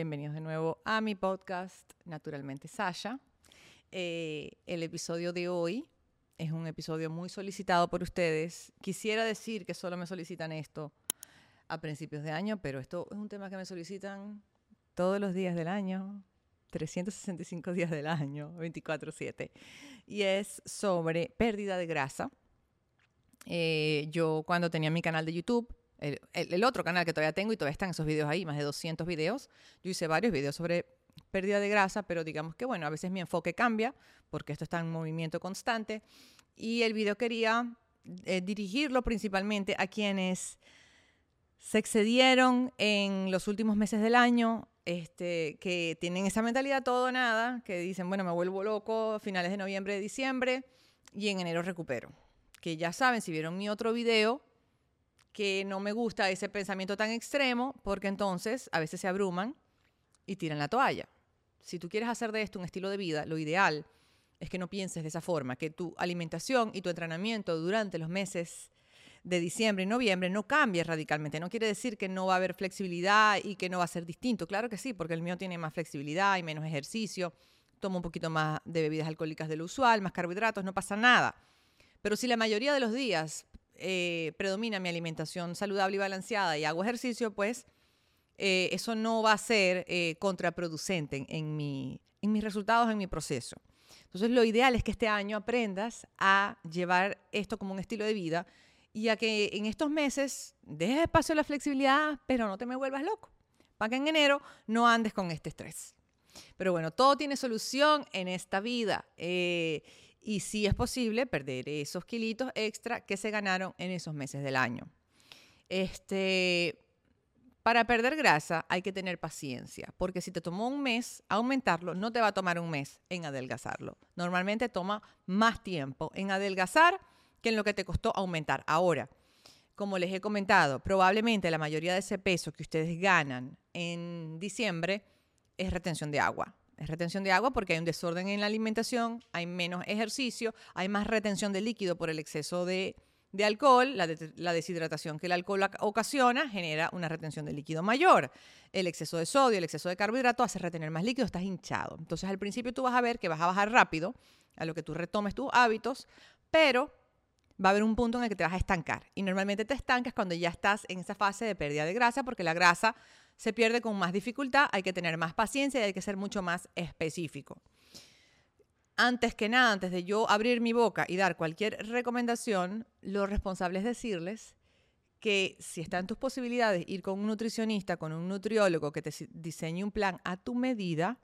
Bienvenidos de nuevo a mi podcast Naturalmente Sasha. Eh, el episodio de hoy es un episodio muy solicitado por ustedes. Quisiera decir que solo me solicitan esto a principios de año, pero esto es un tema que me solicitan todos los días del año, 365 días del año, 24/7. Y es sobre pérdida de grasa. Eh, yo cuando tenía mi canal de YouTube, el, otro canal que todavía tengo y todavía están esos videos ahí, más de 200 videos, yo hice varios videos sobre pérdida de grasa, pero digamos que bueno, a veces mi enfoque cambia porque esto está en movimiento constante y el video quería eh, dirigirlo principalmente a quienes se excedieron en los últimos meses del año, este, que tienen esa mentalidad todo o nada, que dicen, bueno, me vuelvo loco a finales de noviembre, diciembre y en enero recupero. Que ya saben, si vieron mi otro video, que no me gusta ese pensamiento tan extremo, porque entonces a veces se abruman y tiran la toalla. Si tú quieres hacer de esto un estilo de vida, lo ideal es que no pienses de esa forma, que tu alimentación y tu entrenamiento durante los meses de diciembre y noviembre no cambie radicalmente. No quiere decir que no va a haber flexibilidad y que no va a ser distinto. Claro que sí, porque el mío tiene más flexibilidad y menos ejercicio. Tomo un poquito más de bebidas alcohólicas de lo usual, más carbohidratos, no pasa nada. Pero si la mayoría de los días eh, predomina mi alimentación saludable y balanceada y hago ejercicio, pues eh, eso no va a ser eh, contraproducente en, mi, en mis resultados, en mi proceso. Entonces, lo ideal es que este año aprendas a llevar esto como un estilo de vida y a que en estos meses dejes espacio a la flexibilidad, pero no te me vuelvas loco, para que en enero no andes con este estrés. Pero bueno, todo tiene solución en esta vida. Y si es posible perder esos kilitos extra que se ganaron en esos meses del año. Este, para perder grasa hay que tener paciencia, porque si te tomó un mes aumentarlo, no te va a tomar un mes en adelgazarlo. Normalmente toma más tiempo en adelgazar que en lo que te costó aumentar. Ahora, como les he comentado, probablemente la mayoría de ese peso que ustedes ganan en diciembre es retención de agua. Es retención de agua porque hay un desorden en la alimentación, hay menos ejercicio, hay más retención de líquido por el exceso de alcohol, la, deshidratación que el alcohol ocasiona genera una retención de líquido mayor. El exceso de sodio, el exceso de carbohidrato hace retener más líquido, estás hinchado. Entonces al principio tú vas a ver que vas a bajar rápido a lo que tú retomes tus hábitos, pero va a haber un punto en el que te vas a estancar. Y normalmente te estancas cuando ya estás en esa fase de pérdida de grasa, porque la grasa se pierde con más dificultad, hay que tener más paciencia y hay que ser mucho más específico. Antes que nada, antes de yo abrir mi boca y dar cualquier recomendación, lo responsable es decirles que si está en tus posibilidades ir con un nutricionista, con un nutriólogo que te diseñe un plan a tu medida,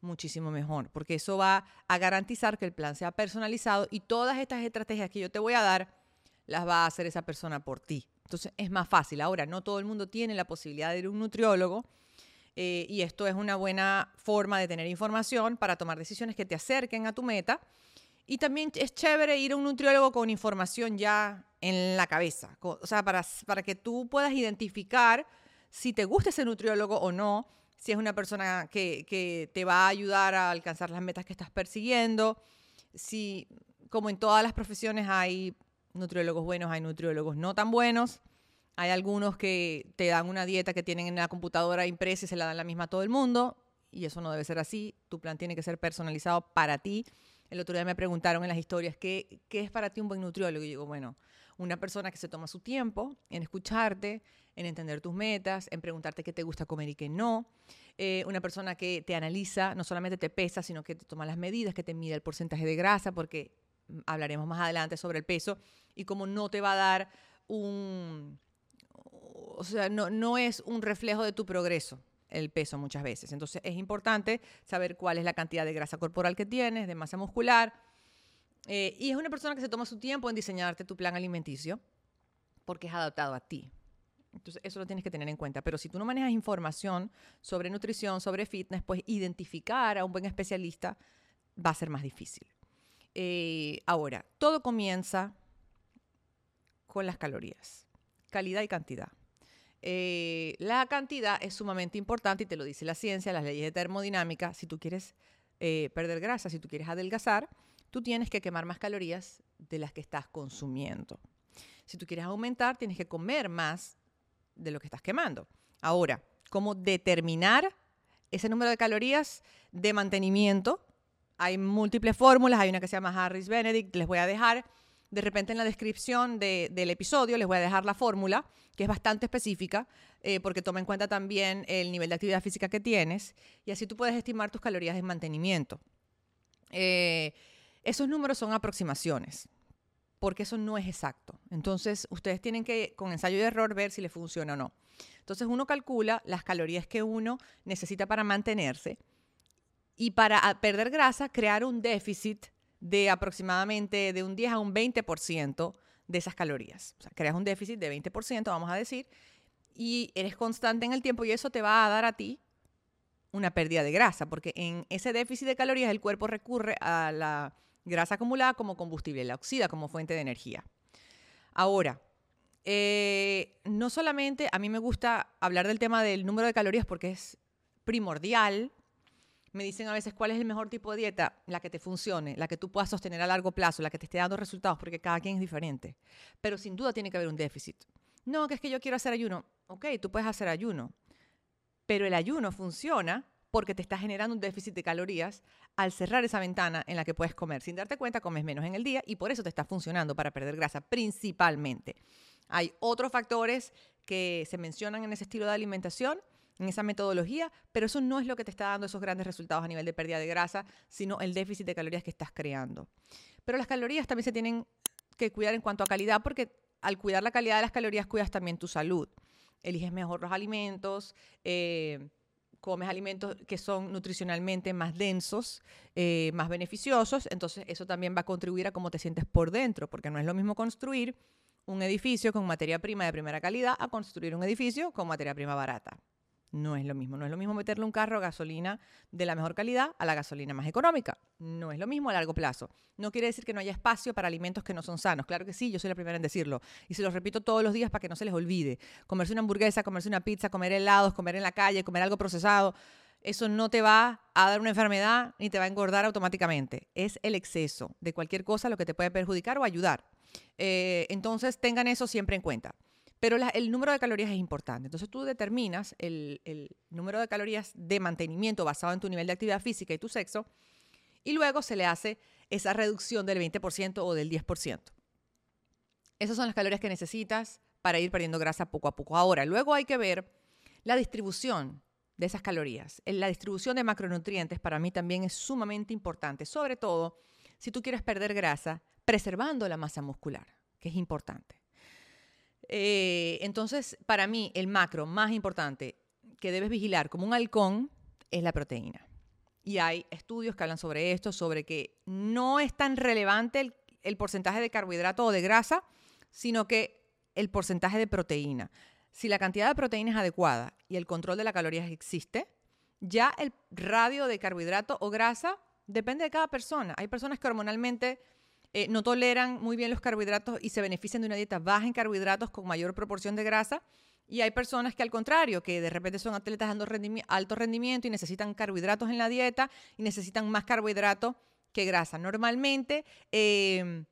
muchísimo mejor, porque eso va a garantizar que el plan sea personalizado y todas estas estrategias que yo te voy a dar las va a hacer esa persona por ti. Entonces es más fácil. Ahora, no todo el mundo tiene la posibilidad de ir a un nutriólogo eh, y esto es una buena forma de tener información para tomar decisiones que te acerquen a tu meta. Y también es chévere ir a un nutriólogo con información ya en la cabeza, o sea, para, para que tú puedas identificar si te gusta ese nutriólogo o no, si es una persona que, que te va a ayudar a alcanzar las metas que estás persiguiendo, si, como en todas las profesiones, hay nutriólogos buenos, hay nutriólogos no tan buenos. Hay algunos que te dan una dieta que tienen en la computadora impresa y se la dan la misma a todo el mundo. Y eso no debe ser así. Tu plan tiene que ser personalizado para ti. El otro día me preguntaron en las historias, ¿qué, es para ti un buen nutriólogo? Y digo, bueno, una persona que se toma su tiempo en escucharte, en entender tus metas, en preguntarte qué te gusta comer y qué no. Eh, una persona que te analiza, no solamente te pesa, sino que te toma las medidas, que te mide el porcentaje de grasa, porque hablaremos más adelante sobre el peso y cómo no te va a dar un, o sea, no, no es un reflejo de tu progreso el peso muchas veces. Entonces es importante saber cuál es la cantidad de grasa corporal que tienes, de masa muscular. Eh, y es una persona que se toma su tiempo en diseñarte tu plan alimenticio porque es adaptado a ti. Entonces eso lo tienes que tener en cuenta. Pero si tú no manejas información sobre nutrición, sobre fitness, pues identificar a un buen especialista va a ser más difícil. Eh, ahora, todo comienza con las calorías, calidad y cantidad. Eh, la cantidad es sumamente importante y te lo dice la ciencia, las leyes de termodinámica. Si tú quieres eh, perder grasa, si tú quieres adelgazar, tú tienes que quemar más calorías de las que estás consumiendo. Si tú quieres aumentar, tienes que comer más de lo que estás quemando. Ahora, ¿cómo determinar ese número de calorías de mantenimiento. Hay múltiples fórmulas, hay una que se llama Harris Benedict, les voy a dejar de repente en la descripción del episodio les voy a dejar la fórmula, que es bastante específica, eh, porque toma en cuenta también el nivel de actividad física que tienes, y así tú puedes estimar tus calorías de mantenimiento. Eh, esos números son aproximaciones, porque eso no es exacto. Entonces, ustedes tienen que, con ensayo y error, ver si les funciona o no. Entonces, uno calcula las calorías que uno necesita para mantenerse y para perder grasa, crear un déficit de aproximadamente de un 10 a un 20% de esas calorías. O sea, creas un déficit de 20%, vamos a decir, y eres constante en el tiempo y eso te va a dar a ti una pérdida de grasa, porque en ese déficit de calorías el cuerpo recurre a la grasa acumulada como combustible, la oxida como fuente de energía. Ahora, eh, no solamente a mí me gusta hablar del tema del número de calorías porque es primordial me dicen a veces cuál es el mejor tipo de dieta, la que te funcione, la que tú puedas sostener a largo plazo, la que te esté dando resultados, porque cada quien es diferente. Pero sin duda tiene que haber un déficit. No, que es que yo quiero hacer ayuno. Ok, tú puedes hacer ayuno, pero el ayuno funciona porque te está generando un déficit de calorías al cerrar esa ventana en la que puedes comer. Sin darte cuenta, comes menos en el día y por eso te está funcionando para perder grasa principalmente. Hay otros factores que se mencionan en ese estilo de alimentación en esa metodología, pero eso no es lo que te está dando esos grandes resultados a nivel de pérdida de grasa, sino el déficit de calorías que estás creando. Pero las calorías también se tienen que cuidar en cuanto a calidad, porque al cuidar la calidad de las calorías cuidas también tu salud. Eliges mejor los alimentos, eh, comes alimentos que son nutricionalmente más densos, eh, más beneficiosos, entonces eso también va a contribuir a cómo te sientes por dentro, porque no es lo mismo construir un edificio con materia prima de primera calidad a construir un edificio con materia prima barata. No es lo mismo. No es lo mismo meterle un carro a gasolina de la mejor calidad a la gasolina más económica. No es lo mismo a largo plazo. No quiere decir que no haya espacio para alimentos que no son sanos. Claro que sí, yo soy la primera en decirlo. Y se lo repito todos los días para que no se les olvide. Comerse una hamburguesa, comerse una pizza, comer helados, comer en la calle, comer algo procesado. Eso no te va a dar una enfermedad ni te va a engordar automáticamente. Es el exceso de cualquier cosa lo que te puede perjudicar o ayudar. Eh, entonces tengan eso siempre en cuenta. Pero el número de calorías es importante. Entonces tú determinas el, el, número de calorías de mantenimiento basado en tu nivel de actividad física y tu sexo, y luego se le hace esa reducción del 20% o del 10%. Esas son las calorías que necesitas para ir perdiendo grasa poco a poco. Ahora, luego hay que ver la distribución de esas calorías. La distribución de macronutrientes para mí también es sumamente importante, sobre todo si tú quieres perder grasa preservando la masa muscular, que es importante. Eh, entonces, para mí, el macro más importante que debes vigilar como un halcón es la proteína. Y hay estudios que hablan sobre esto, sobre que no es tan relevante el, porcentaje de carbohidrato o de grasa, sino que el porcentaje de proteína. Si la cantidad de proteína es adecuada y el control de la calorías existe, ya el radio de carbohidrato o grasa depende de cada persona. Hay personas que hormonalmente eh, no toleran muy bien los carbohidratos y se benefician de una dieta baja en carbohidratos con mayor proporción de grasa. Y hay personas que al contrario, que de repente son atletas de alto rendimiento y necesitan carbohidratos en la dieta y necesitan más carbohidratos que grasa. Normalmente em,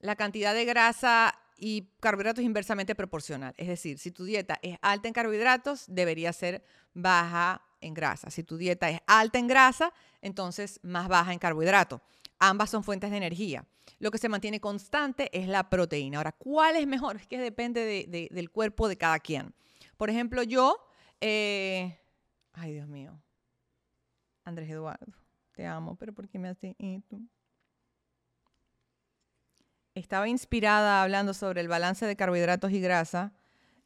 la cantidad de grasa y carbohidratos es inversamente proporcional. Es decir, si tu dieta es alta en carbohidratos, debería ser baja en grasa. Si tu dieta es alta en grasa, entonces más baja en carbohidratos. Ambas son fuentes de energía. Lo que se mantiene constante es la proteína. Ahora, ¿cuál es mejor? Es que depende del cuerpo de cada quien. Por ejemplo, yo, eh, ay Dios mío, Andrés Eduardo, te amo, pero ¿por qué me haces esto? Estaba inspirada hablando sobre el balance de carbohidratos y grasa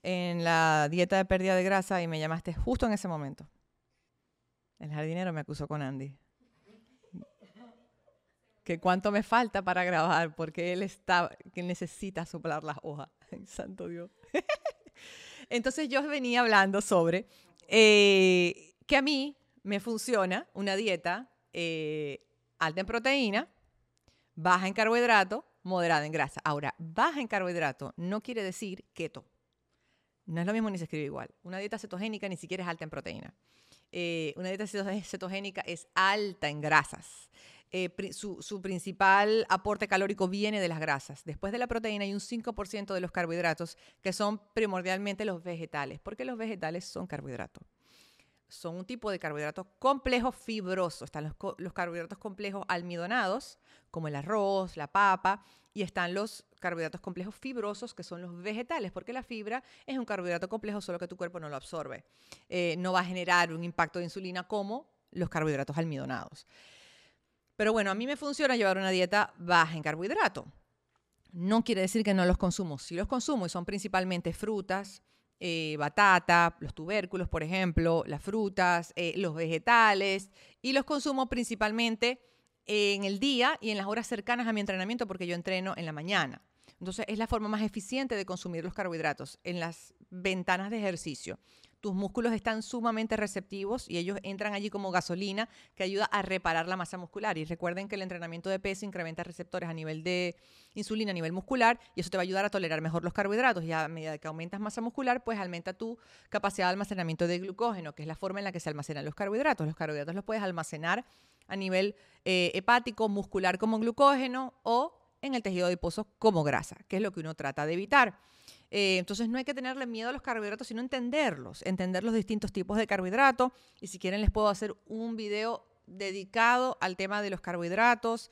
en la dieta de pérdida de grasa y me llamaste justo en ese momento. El jardinero me acusó con Andy que cuánto me falta para grabar, porque él está, que necesita soplar las hojas. santo Dios. Entonces yo venía hablando sobre eh, que a mí me funciona una dieta eh, alta en proteína, baja en carbohidrato, moderada en grasa. Ahora, baja en carbohidrato no quiere decir keto. No es lo mismo ni se escribe igual. Una dieta cetogénica ni siquiera es alta en proteína. Eh, una dieta cetogénica es alta en grasas. Eh, su, principal aporte calórico viene de las grasas. Después de la proteína hay un 5% de los carbohidratos que son primordialmente los vegetales, porque los vegetales son carbohidratos. son un tipo de carbohidratos complejos fibrosos. Están los, carbohidratos complejos almidonados, como el arroz, la papa, y están los carbohidratos complejos fibrosos, que son los vegetales, porque la fibra es un carbohidrato complejo, solo que tu cuerpo no lo absorbe. Eh, no va a generar un impacto de insulina como los carbohidratos almidonados. Pero bueno, a mí me funciona llevar una dieta baja en carbohidrato. No quiere decir que no los consumo. Sí los consumo y son principalmente frutas, eh, batata, los tubérculos, por ejemplo, las frutas, eh, los vegetales y los consumo principalmente en el día y en las horas cercanas a mi entrenamiento porque yo entreno en la mañana. Entonces es la forma más eficiente de consumir los carbohidratos en las ventanas de ejercicio. Tus músculos están sumamente receptivos y ellos entran allí como gasolina que ayuda a reparar la masa muscular. Y recuerden que el entrenamiento de peso incrementa receptores a nivel de insulina, a nivel muscular, y eso te va a ayudar a tolerar mejor los carbohidratos. Y a medida que aumentas masa muscular, pues aumenta tu capacidad de almacenamiento de glucógeno, que es la forma en la que se almacenan los carbohidratos. Los carbohidratos los puedes almacenar a nivel eh, hepático, muscular como glucógeno o en el tejido adiposo como grasa, que es lo que uno trata de evitar. Eh, entonces no hay que tenerle miedo a los carbohidratos, sino entenderlos, entender los distintos tipos de carbohidratos. Y si quieren les puedo hacer un video dedicado al tema de los carbohidratos,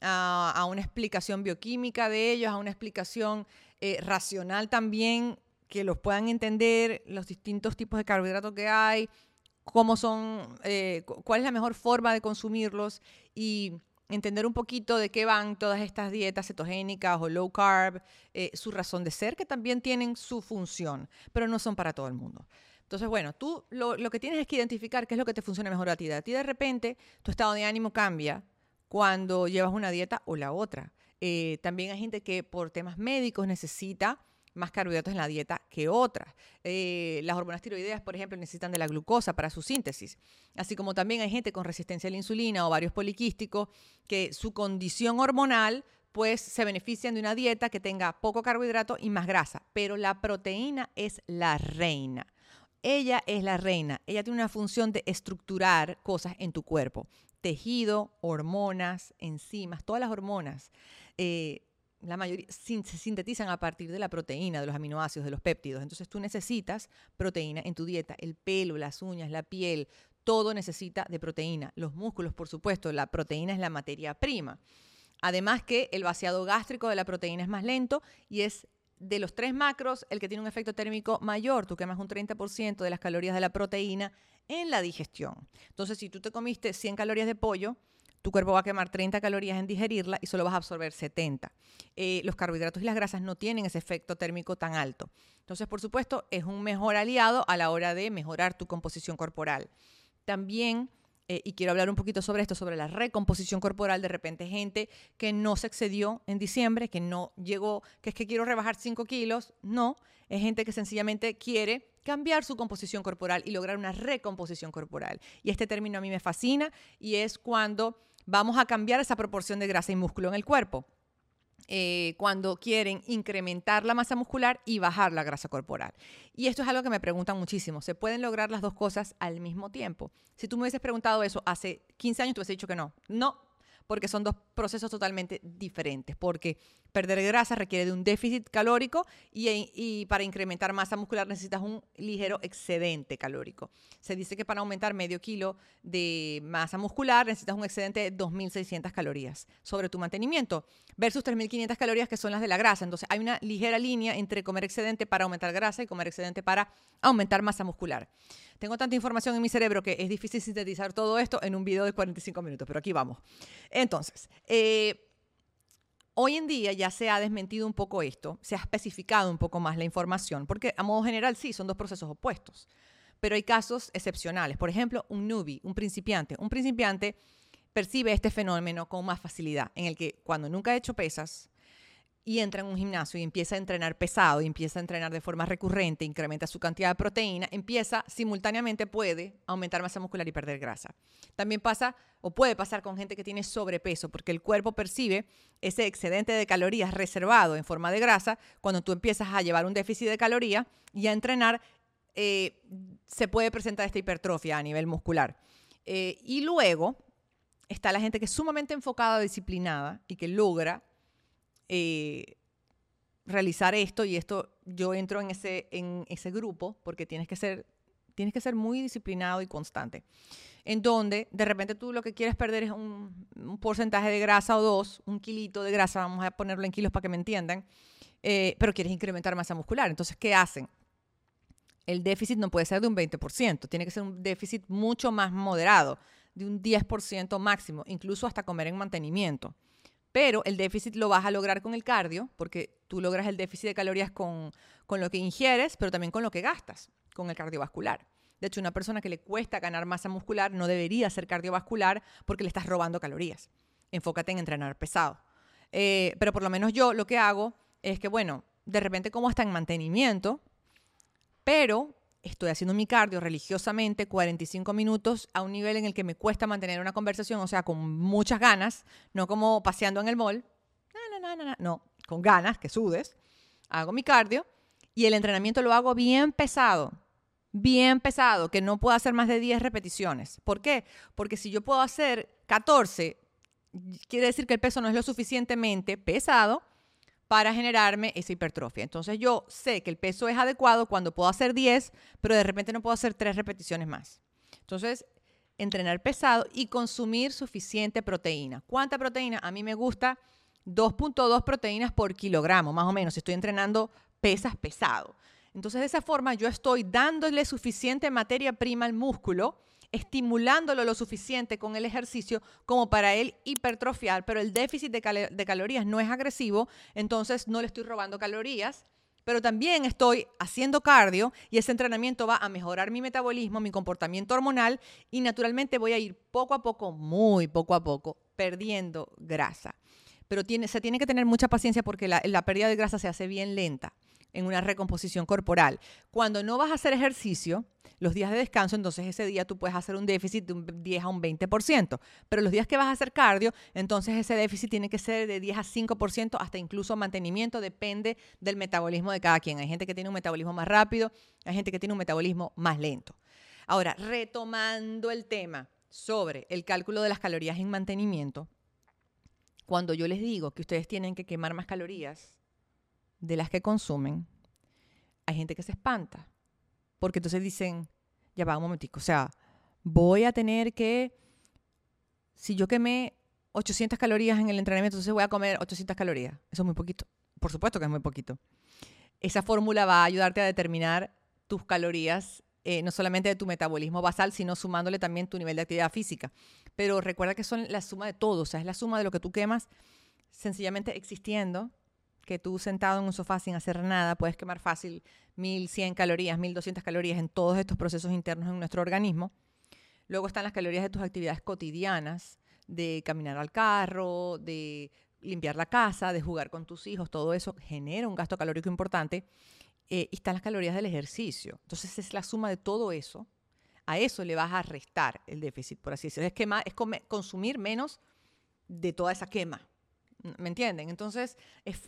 a, una explicación bioquímica de ellos, a una explicación eh, racional también, que los puedan entender, los distintos tipos de carbohidratos que hay, cómo son, eh, cu- cuál es la mejor forma de consumirlos y entender un poquito de qué van todas estas dietas cetogénicas o low carb, eh, su razón de ser, que también tienen su función, pero no son para todo el mundo. Entonces, bueno, tú lo, lo que tienes es que identificar qué es lo que te funciona mejor a ti. A ti de repente tu estado de ánimo cambia cuando llevas una dieta o la otra. Eh, también hay gente que por temas médicos necesita más carbohidratos en la dieta que otras. Eh, las hormonas tiroideas, por ejemplo, necesitan de la glucosa para su síntesis. Así como también hay gente con resistencia a la insulina o varios poliquísticos que su condición hormonal pues se benefician de una dieta que tenga poco carbohidrato y más grasa. Pero la proteína es la reina. Ella es la reina. Ella tiene una función de estructurar cosas en tu cuerpo. Tejido, hormonas, enzimas, todas las hormonas. eh, la mayoría se sintetizan a partir de la proteína, de los aminoácidos, de los péptidos. Entonces tú necesitas proteína en tu dieta. El pelo, las uñas, la piel, todo necesita de proteína. Los músculos, por supuesto, la proteína es la materia prima. Además que el vaciado gástrico de la proteína es más lento y es de los tres macros el que tiene un efecto térmico mayor. Tú quemas un 30% de las calorías de la proteína en la digestión. Entonces, si tú te comiste 100 calorías de pollo, tu cuerpo va a quemar 30 calorías en digerirla y solo vas a absorber 70. Eh, los carbohidratos y las grasas no tienen ese efecto térmico tan alto. Entonces, por supuesto, es un mejor aliado a la hora de mejorar tu composición corporal. También, eh, y quiero hablar un poquito sobre esto, sobre la recomposición corporal, de repente gente que no se excedió en diciembre, que no llegó, que es que quiero rebajar 5 kilos, no, es gente que sencillamente quiere cambiar su composición corporal y lograr una recomposición corporal. Y este término a mí me fascina y es cuando vamos a cambiar esa proporción de grasa y músculo en el cuerpo. Eh, cuando quieren incrementar la masa muscular y bajar la grasa corporal. Y esto es algo que me preguntan muchísimo. ¿Se pueden lograr las dos cosas al mismo tiempo? Si tú me hubieses preguntado eso hace 15 años, te hubiese dicho que no. No, porque son dos procesos totalmente diferentes. Porque perder grasa requiere de un déficit calórico y, para incrementar masa muscular necesitas un ligero excedente calórico. Se dice que para aumentar medio kilo de masa muscular necesitas un excedente de 2.600 calorías sobre tu mantenimiento versus 3.500 calorías que son las de la grasa. Entonces hay una ligera línea entre comer excedente para aumentar grasa y comer excedente para aumentar masa muscular. Tengo tanta información en mi cerebro que es difícil sintetizar todo esto en un video de 45 minutos, pero aquí vamos. Entonces, eh, Hoy en día ya se ha desmentido un poco esto, se ha especificado un poco más la información, porque a modo general sí, son dos procesos opuestos, pero hay casos excepcionales. Por ejemplo, un newbie, un principiante. Un principiante percibe este fenómeno con más facilidad, en el que cuando nunca ha hecho pesas y entra en un gimnasio y empieza a entrenar pesado y empieza a entrenar de forma recurrente, incrementa su cantidad de proteína, empieza simultáneamente puede aumentar masa muscular y perder grasa. También pasa o puede pasar con gente que tiene sobrepeso, porque el cuerpo percibe ese excedente de calorías reservado en forma de grasa cuando tú empiezas a llevar un déficit de calorías y a entrenar. Eh, se puede presentar esta hipertrofia a nivel muscular. Eh, y luego está la gente que es sumamente enfocada, disciplinada y que logra eh, realizar esto y esto yo entro en ese, en ese grupo porque tienes que ser tienes que ser muy disciplinado y constante. En donde de repente tú lo que quieres perder es un, porcentaje de grasa o dos, un kilito de grasa, vamos a ponerlo en kilos para que me entiendan, eh, pero quieres incrementar masa muscular. Entonces, ¿qué hacen? El déficit no puede ser de un 20%, tiene que ser un déficit mucho más moderado, de un 10% máximo, incluso hasta comer en mantenimiento. Pero el déficit lo vas a lograr con el cardio, porque tú logras el déficit de calorías con, con lo que ingieres, pero también con lo que gastas, con el cardiovascular. De hecho, una persona que le cuesta ganar masa muscular no debería ser cardiovascular porque le estás robando calorías. Enfócate en entrenar pesado. Eh, pero por lo menos yo lo que hago es que, bueno, de repente como hasta en mantenimiento, pero estoy haciendo mi cardio religiosamente 45 minutos a un nivel en el que me cuesta mantener una conversación, o sea, con muchas ganas, no como paseando en el mall, no, no, no, no, no, con ganas, que sudes, hago mi cardio y el entrenamiento lo hago bien pesado, bien pesado, que no puedo hacer más de 10 repeticiones. ¿Por qué? Porque si yo puedo hacer 14, quiere decir que el peso no es lo suficientemente pesado para generarme esa hipertrofia. Entonces yo sé que el peso es adecuado cuando puedo hacer 10, pero de repente no puedo hacer 3 repeticiones más. Entonces, entrenar pesado y consumir suficiente proteína. ¿Cuánta proteína? A mí me gusta 2.2 proteínas por kilogramo, más o menos, si estoy entrenando pesas pesado. Entonces, de esa forma yo estoy dándole suficiente materia prima al músculo estimulándolo lo suficiente con el ejercicio como para él hipertrofiar, pero el déficit de, calorías no es agresivo, entonces no le estoy robando calorías, pero también estoy haciendo cardio y ese entrenamiento va a mejorar mi metabolismo, mi comportamiento hormonal y naturalmente voy a ir poco a poco, muy poco a poco, perdiendo grasa. Pero se tiene que tener mucha paciencia porque la pérdida de grasa se hace bien lenta en una recomposición corporal. Cuando no vas a hacer ejercicio, los días de descanso, entonces ese día tú puedes hacer un déficit de un 10 a un 20%, pero los días que vas a hacer cardio, entonces ese déficit tiene que ser de 10 a 5% hasta incluso mantenimiento, depende del metabolismo de cada quien. Hay gente que tiene un metabolismo más rápido, hay gente que tiene un metabolismo más lento. Ahora, retomando el tema sobre el cálculo de las calorías en mantenimiento, cuando yo les digo que ustedes tienen que quemar más calorías de las que consumen, hay gente que se espanta. Porque entonces dicen, ya va un momentico, o sea, voy a tener que, si yo quemé 800 calorías en el entrenamiento, entonces voy a comer 800 calorías. Eso es muy poquito. Por supuesto que es muy poquito. Esa fórmula va a ayudarte a determinar tus calorías, eh, no solamente de tu metabolismo basal, sino sumándole también tu nivel de actividad física. Pero recuerda que son la suma de todo, o sea, es la suma de lo que tú quemas sencillamente existiendo que tú sentado en un sofá sin hacer nada puedes quemar fácil 1100 calorías, 1200 calorías en todos estos procesos internos en nuestro organismo. Luego están las calorías de tus actividades cotidianas, de caminar al carro, de limpiar la casa, de jugar con tus hijos, todo eso genera un gasto calórico importante. Eh, y están las calorías del ejercicio. Entonces es la suma de todo eso. A eso le vas a restar el déficit, por así decirlo. Es, quema, es consumir menos de toda esa quema. ¿Me entienden? Entonces,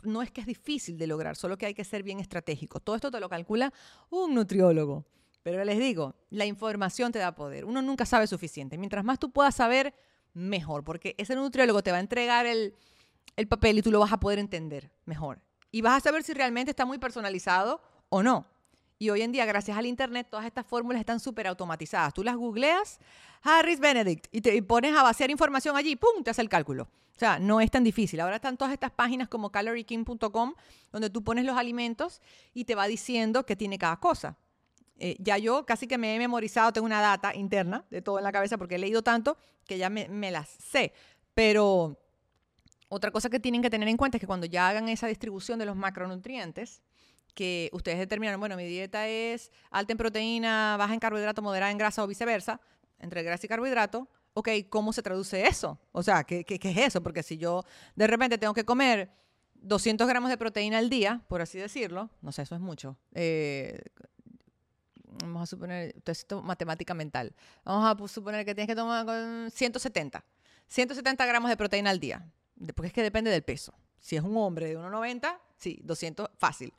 no es que es difícil de lograr, solo que hay que ser bien estratégico. Todo esto te lo calcula un nutriólogo. Pero les digo, la información te da poder. Uno nunca sabe suficiente. Mientras más tú puedas saber, mejor, porque ese nutriólogo te va a entregar el, el papel y tú lo vas a poder entender mejor. Y vas a saber si realmente está muy personalizado o no. Y hoy en día, gracias al Internet, todas estas fórmulas están súper automatizadas. Tú las googleas, Harris Benedict, y te pones a vaciar información allí, ¡pum!, te hace el cálculo. O sea, no es tan difícil. Ahora están todas estas páginas como calorieking.com, donde tú pones los alimentos y te va diciendo qué tiene cada cosa. Eh, ya yo casi que me he memorizado, tengo una data interna de todo en la cabeza porque he leído tanto que ya me las sé. Pero otra cosa que tienen que tener en cuenta es que cuando ya hagan esa distribución de los macronutrientes, que ustedes determinaron, bueno, mi dieta es alta en proteína, baja en carbohidrato, moderada en grasa o viceversa, entre grasa y carbohidrato, ok, ¿cómo se traduce eso? O sea, ¿qué, qué, es eso? Porque si yo de repente tengo que comer 200 gramos de proteína al día, por así decirlo, no sé, eso es mucho. Eh, vamos a suponer, esto matemática mental. Vamos a suponer que tienes que tomar 170. 170 gramos de proteína al día. Porque es que depende del peso. Si es un hombre de 1,90, sí, 200, fácil.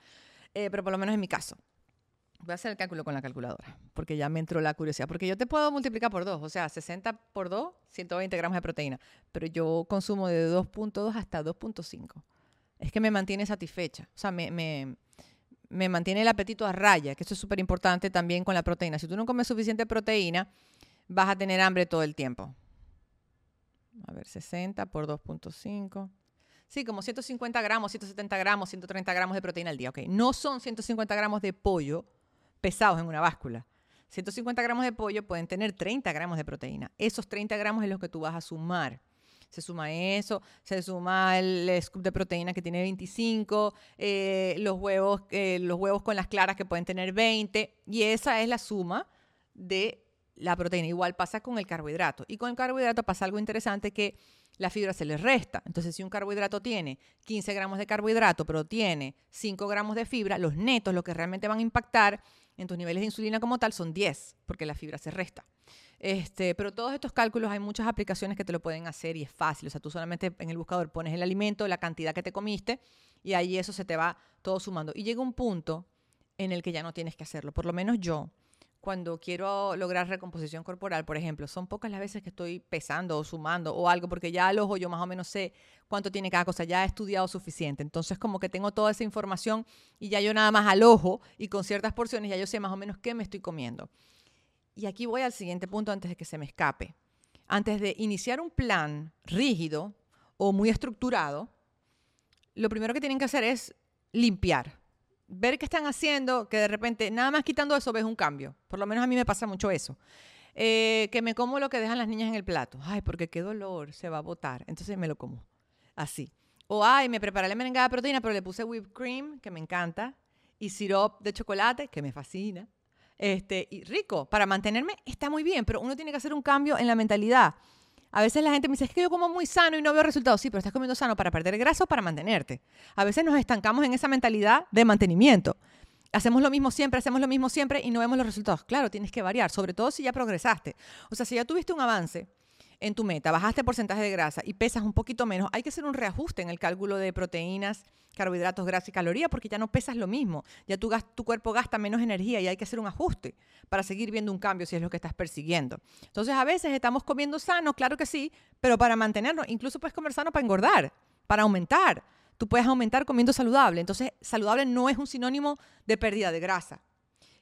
Eh, pero por lo menos en mi caso. Voy a hacer el cálculo con la calculadora, porque ya me entró la curiosidad. Porque yo te puedo multiplicar por 2, o sea, 60 por 2, 120 gramos de proteína. Pero yo consumo de 2.2 hasta 2.5. Es que me mantiene satisfecha. O sea, me, me, me mantiene el apetito a raya, que eso es súper importante también con la proteína. Si tú no comes suficiente proteína, vas a tener hambre todo el tiempo. A ver, 60 por 2.5. Sí, como 150 gramos, 170 gramos, 130 gramos de proteína al día. Ok, no son 150 gramos de pollo pesados en una báscula. 150 gramos de pollo pueden tener 30 gramos de proteína. Esos 30 gramos es lo que tú vas a sumar. Se suma eso, se suma el scoop de proteína que tiene 25, eh, los, huevos, eh, los huevos con las claras que pueden tener 20, y esa es la suma de la proteína. Igual pasa con el carbohidrato. Y con el carbohidrato pasa algo interesante que la fibra se le resta. Entonces, si un carbohidrato tiene 15 gramos de carbohidrato, pero tiene 5 gramos de fibra, los netos, lo que realmente van a impactar en tus niveles de insulina como tal, son 10, porque la fibra se resta. Este, pero todos estos cálculos hay muchas aplicaciones que te lo pueden hacer y es fácil. O sea, tú solamente en el buscador pones el alimento, la cantidad que te comiste y ahí eso se te va todo sumando. Y llega un punto en el que ya no tienes que hacerlo. Por lo menos yo, cuando quiero lograr recomposición corporal, por ejemplo, son pocas las veces que estoy pesando o sumando o algo, porque ya al ojo yo más o menos sé cuánto tiene cada cosa, ya he estudiado suficiente. Entonces, como que tengo toda esa información y ya yo nada más al ojo y con ciertas porciones ya yo sé más o menos qué me estoy comiendo. Y aquí voy al siguiente punto antes de que se me escape. Antes de iniciar un plan rígido o muy estructurado, lo primero que tienen que hacer es limpiar ver qué están haciendo, que de repente, nada más quitando eso, ves un cambio. Por lo menos a mí me pasa mucho eso. Eh, que me como lo que dejan las niñas en el plato. Ay, porque qué dolor, se va a botar. Entonces me lo como. Así. O, ay, me preparé la merengada de proteína, pero le puse whipped cream, que me encanta, y syrup de chocolate, que me fascina. Este, y rico, para mantenerme está muy bien, pero uno tiene que hacer un cambio en la mentalidad. A veces la gente me dice, es que yo como muy sano y no veo resultados. Sí, pero estás comiendo sano para perder grasa o para mantenerte. A veces nos estancamos en esa mentalidad de mantenimiento. Hacemos lo mismo siempre, hacemos lo mismo siempre y no vemos los resultados. Claro, tienes que variar, sobre todo si ya progresaste. O sea, si ya tuviste un avance, en tu meta, bajaste porcentaje de grasa y pesas un poquito menos, hay que hacer un reajuste en el cálculo de proteínas, carbohidratos, grasa y calorías porque ya no pesas lo mismo. Ya tu, tu cuerpo gasta menos energía y hay que hacer un ajuste para seguir viendo un cambio si es lo que estás persiguiendo. Entonces, a veces estamos comiendo sano, claro que sí, pero para mantenernos, incluso puedes comer sano para engordar, para aumentar. Tú puedes aumentar comiendo saludable. Entonces, saludable no es un sinónimo de pérdida de grasa.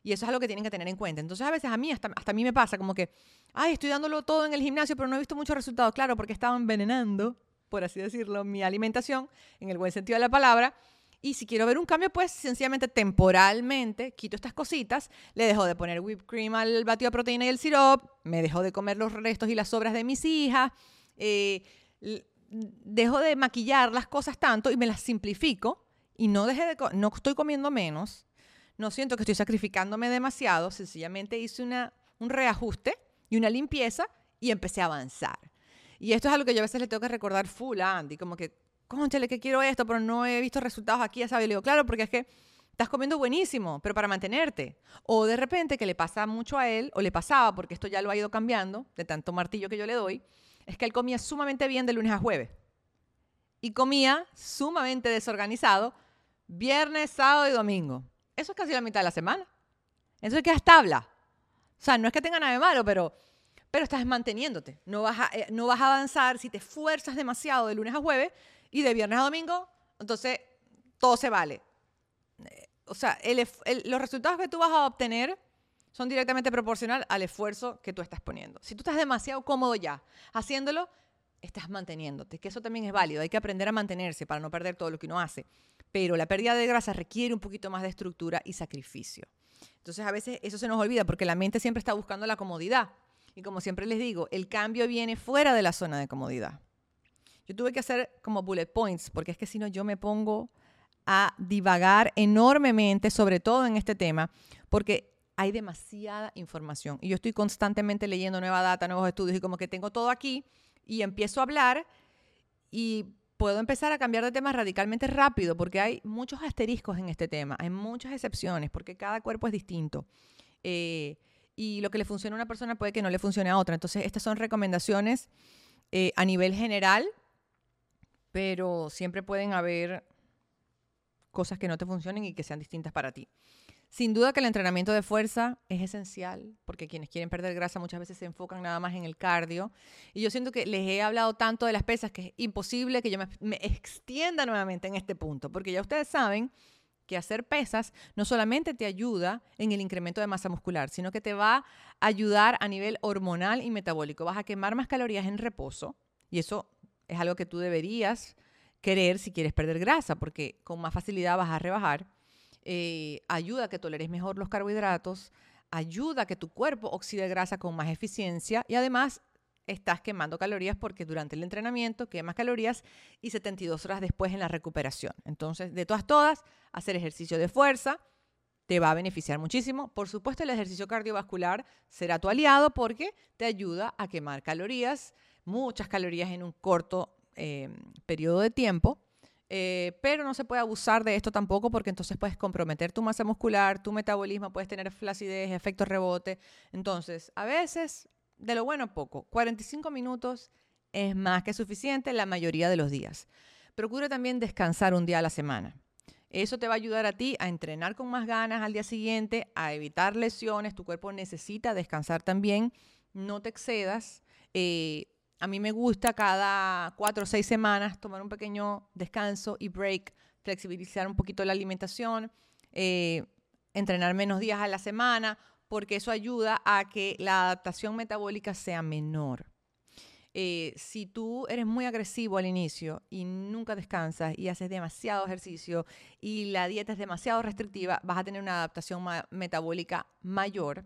Y eso es algo que tienen que tener en cuenta. Entonces, a veces a mí, hasta, a mí me pasa como que, ay, estoy dándolo todo en el gimnasio, pero no he visto muchos resultados. Claro, porque estaba envenenando, por así decirlo, mi alimentación, en el buen sentido de la palabra. Y si quiero ver un cambio, pues sencillamente temporalmente quito estas cositas, le dejo de poner whipped cream al batido de proteína y el syrup, me dejo de comer los restos y las sobras de mis hijas, eh, dejo de maquillar las cosas tanto y me las simplifico y no, dejé de no estoy comiendo menos, no siento que estoy sacrificándome demasiado, sencillamente hice una, un reajuste y una limpieza y empecé a avanzar. Y esto es algo que yo a veces le tengo que recordar full a Andy, como que, conchale, que quiero esto, pero no he visto resultados aquí, ya sabes. Le digo, claro, porque es que estás comiendo buenísimo, pero para mantenerte. O de repente, que le pasa mucho a él, o le pasaba, porque esto ya lo ha ido cambiando, de tanto martillo que yo le doy, es que él comía sumamente bien de lunes a jueves. Y comía sumamente desorganizado viernes, sábado y domingo. Eso es casi la mitad de la semana. Entonces quedas tabla. O sea, no es que tenga nada de malo, pero, pero estás manteniéndote. No vas, a, eh, no vas a avanzar si te esfuerzas demasiado de lunes a jueves y de viernes a domingo, entonces todo se vale. Eh, o sea, los resultados que tú vas a obtener son directamente proporcional al esfuerzo que tú estás poniendo. Si tú estás demasiado cómodo ya haciéndolo, estás manteniéndote, que eso también es válido. Hay que aprender a mantenerse para no perder todo lo que uno hace pero la pérdida de grasa requiere un poquito más de estructura y sacrificio. Entonces a veces eso se nos olvida porque la mente siempre está buscando la comodidad. Y como siempre les digo, el cambio viene fuera de la zona de comodidad. Yo tuve que hacer como bullet points porque es que si no yo me pongo a divagar enormemente, sobre todo en este tema, porque hay demasiada información. Y yo estoy constantemente leyendo nueva data, nuevos estudios y como que tengo todo aquí y empiezo a hablar y puedo empezar a cambiar de tema radicalmente rápido porque hay muchos asteriscos en este tema, hay muchas excepciones porque cada cuerpo es distinto. Eh, y lo que le funciona a una persona puede que no le funcione a otra. Entonces, estas son recomendaciones eh, a nivel general, pero siempre pueden haber cosas que no te funcionen y que sean distintas para ti. Sin duda que el entrenamiento de fuerza es esencial, porque quienes quieren perder grasa muchas veces se enfocan nada más en el cardio. Y yo siento que les he hablado tanto de las pesas que es imposible que yo me, extienda nuevamente en este punto, porque ya ustedes saben que hacer pesas no solamente te ayuda en el incremento de masa muscular, sino que te va a ayudar a nivel hormonal y metabólico. Vas a quemar más calorías en reposo y eso es algo que tú deberías querer si quieres perder grasa, porque con más facilidad vas a rebajar. Eh, ayuda a que toleres mejor los carbohidratos, ayuda a que tu cuerpo oxide grasa con más eficiencia y además estás quemando calorías porque durante el entrenamiento quemas calorías y 72 horas después en la recuperación. Entonces, de todas, todas, hacer ejercicio de fuerza te va a beneficiar muchísimo. Por supuesto, el ejercicio cardiovascular será tu aliado porque te ayuda a quemar calorías, muchas calorías en un corto eh, periodo de tiempo. Eh, pero no se puede abusar de esto tampoco porque entonces puedes comprometer tu masa muscular, tu metabolismo, puedes tener flacidez, efecto rebote. Entonces, a veces de lo bueno poco. 45 minutos es más que suficiente la mayoría de los días. Procura también descansar un día a la semana. Eso te va a ayudar a ti a entrenar con más ganas al día siguiente, a evitar lesiones. Tu cuerpo necesita descansar también. No te excedas. Eh, a mí me gusta cada cuatro o seis semanas tomar un pequeño descanso y break, flexibilizar un poquito la alimentación, eh, entrenar menos días a la semana porque eso ayuda a que la adaptación metabólica sea menor. Eh, si tú eres muy agresivo al inicio y nunca descansas y haces demasiado ejercicio y la dieta es demasiado restrictiva, vas a tener una adaptación metabólica mayor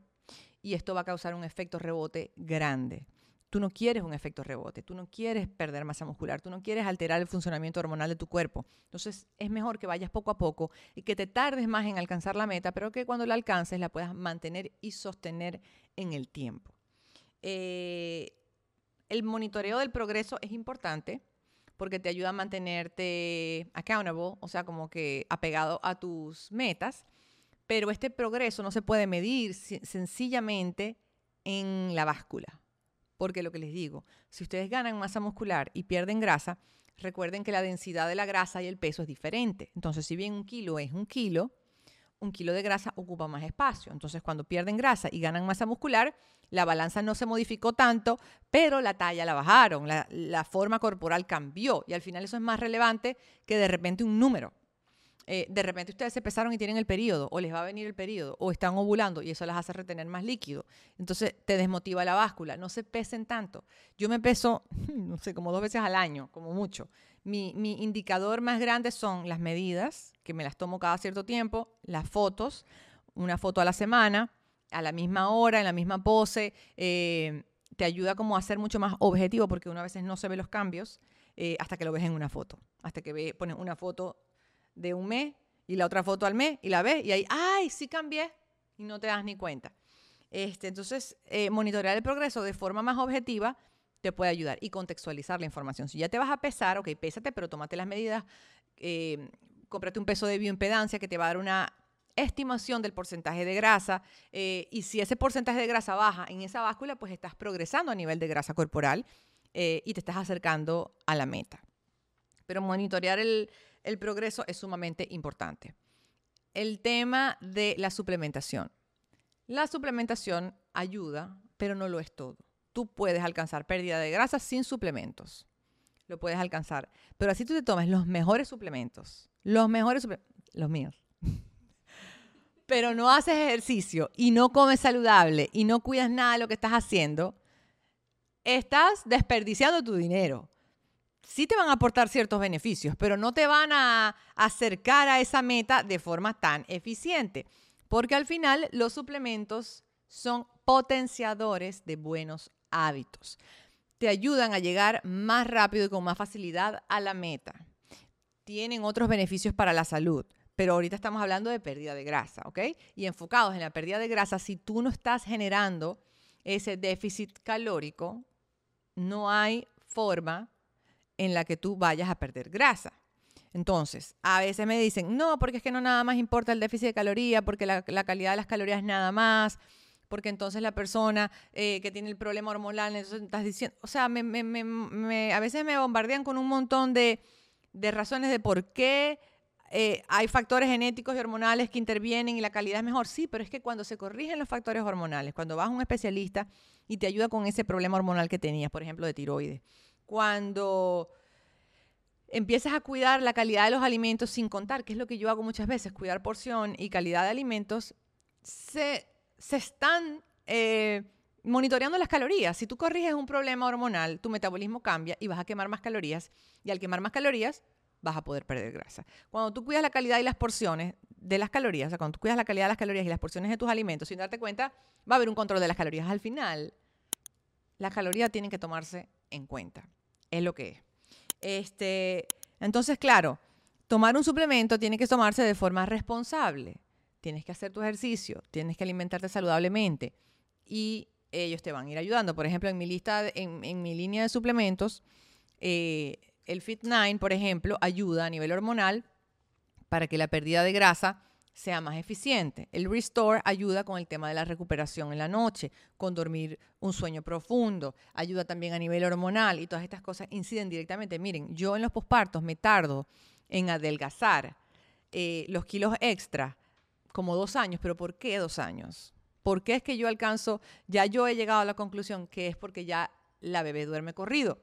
y esto va a causar un efecto rebote grande. Tú no quieres un efecto rebote, tú no quieres perder masa muscular, tú no quieres alterar el funcionamiento hormonal de tu cuerpo. Entonces es mejor que vayas poco a poco y que te tardes más en alcanzar la meta, pero que cuando la alcances la puedas mantener y sostener en el tiempo. Eh, el monitoreo del progreso es importante porque te ayuda a mantenerte accountable, o sea, como que apegado a tus metas, pero este progreso no se puede medir sencillamente en la báscula. Porque lo que les digo, si ustedes ganan masa muscular y pierden grasa, recuerden que la densidad de la grasa y el peso es diferente. Entonces, si bien un kilo es un kilo, un kilo de grasa ocupa más espacio. Entonces, cuando pierden grasa y ganan masa muscular, la balanza no se modificó tanto, pero la talla la bajaron, la, forma corporal cambió. Y al final eso es más relevante que de repente un número. Eh, de repente ustedes se pesaron y tienen el periodo, o les va a venir el periodo, o están ovulando y eso las hace retener más líquido. Entonces te desmotiva la báscula. No se pesen tanto. Yo me peso, no sé, como dos veces al año, como mucho. Mi, mi indicador más grande son las medidas, que me las tomo cada cierto tiempo, las fotos, una foto a la semana, a la misma hora, en la misma pose. Eh, te ayuda como a ser mucho más objetivo porque uno a veces no se ve los cambios eh, hasta que lo ves en una foto. Hasta que ve, pones una foto de un mes y la otra foto al mes y la ves y ahí, ay, sí cambié y no te das ni cuenta. Este, entonces, eh, monitorear el progreso de forma más objetiva te puede ayudar y contextualizar la información. Si ya te vas a pesar, ok, pésate, pero tómate las medidas, eh, cómprate un peso de bioimpedancia que te va a dar una estimación del porcentaje de grasa eh, y si ese porcentaje de grasa baja en esa báscula, pues estás progresando a nivel de grasa corporal y te estás acercando a la meta. Pero monitorear el, el progreso es sumamente importante. El tema de la suplementación. La suplementación ayuda, pero no lo es todo. Tú puedes alcanzar pérdida de grasa sin suplementos. Lo puedes alcanzar. Pero así tú te tomes los mejores suplementos. Los mejores suplementos. Los míos. pero no haces ejercicio y no comes saludable y no cuidas nada de lo que estás haciendo, estás desperdiciando tu dinero sí te van a aportar ciertos beneficios, pero no te van a acercar a esa meta de forma tan eficiente, porque al final los suplementos son potenciadores de buenos hábitos. Te ayudan a llegar más rápido y con más facilidad a la meta. Tienen otros beneficios para la salud, pero ahorita estamos hablando de pérdida de grasa, ¿ok? Y enfocados en la pérdida de grasa, si tú no estás generando ese déficit calórico, no hay forma en la que tú vayas a perder grasa. Entonces, a veces me dicen, no, porque es que no nada más importa el déficit de caloría, porque la, calidad de las calorías es nada más, porque entonces la persona eh, que tiene el problema hormonal, entonces estás diciendo, o sea, a veces me bombardean con un montón de, razones de por qué eh, hay factores genéticos y hormonales que intervienen y la calidad es mejor. Sí, pero es que cuando se corrigen los factores hormonales, cuando vas a un especialista y te ayuda con ese problema hormonal que tenías, por ejemplo, de tiroides, cuando empiezas a cuidar la calidad de los alimentos sin contar, que es lo que yo hago muchas veces, cuidar porción y calidad de alimentos, se, están eh, monitoreando las calorías. Si tú corriges un problema hormonal, tu metabolismo cambia y vas a quemar más calorías. Y al quemar más calorías, vas a poder perder grasa. Cuando tú cuidas la calidad y las porciones de las calorías, cuando tú cuidas la calidad de las calorías y las porciones de tus alimentos, sin darte cuenta, va a haber un control de las calorías. Al final, las calorías tienen que tomarse en cuenta. Es lo que es. Este, entonces, claro, tomar un suplemento tiene que tomarse de forma responsable. Tienes que hacer tu ejercicio, tienes que alimentarte saludablemente y ellos te van a ir ayudando. Por ejemplo, en mi lista, en, mi línea de suplementos, eh, el Fit9, por ejemplo, ayuda a nivel hormonal para que la pérdida de grasa sea más eficiente. El Restore ayuda con el tema de la recuperación en la noche, con dormir un sueño profundo, ayuda también a nivel hormonal y todas estas cosas inciden directamente. Miren, yo en los pospartos me tardo en adelgazar eh, los kilos extra como dos años, pero ¿por qué dos años? ¿Por qué es que yo alcanzo, ya yo he llegado a la conclusión que es porque ya la bebé duerme corrido?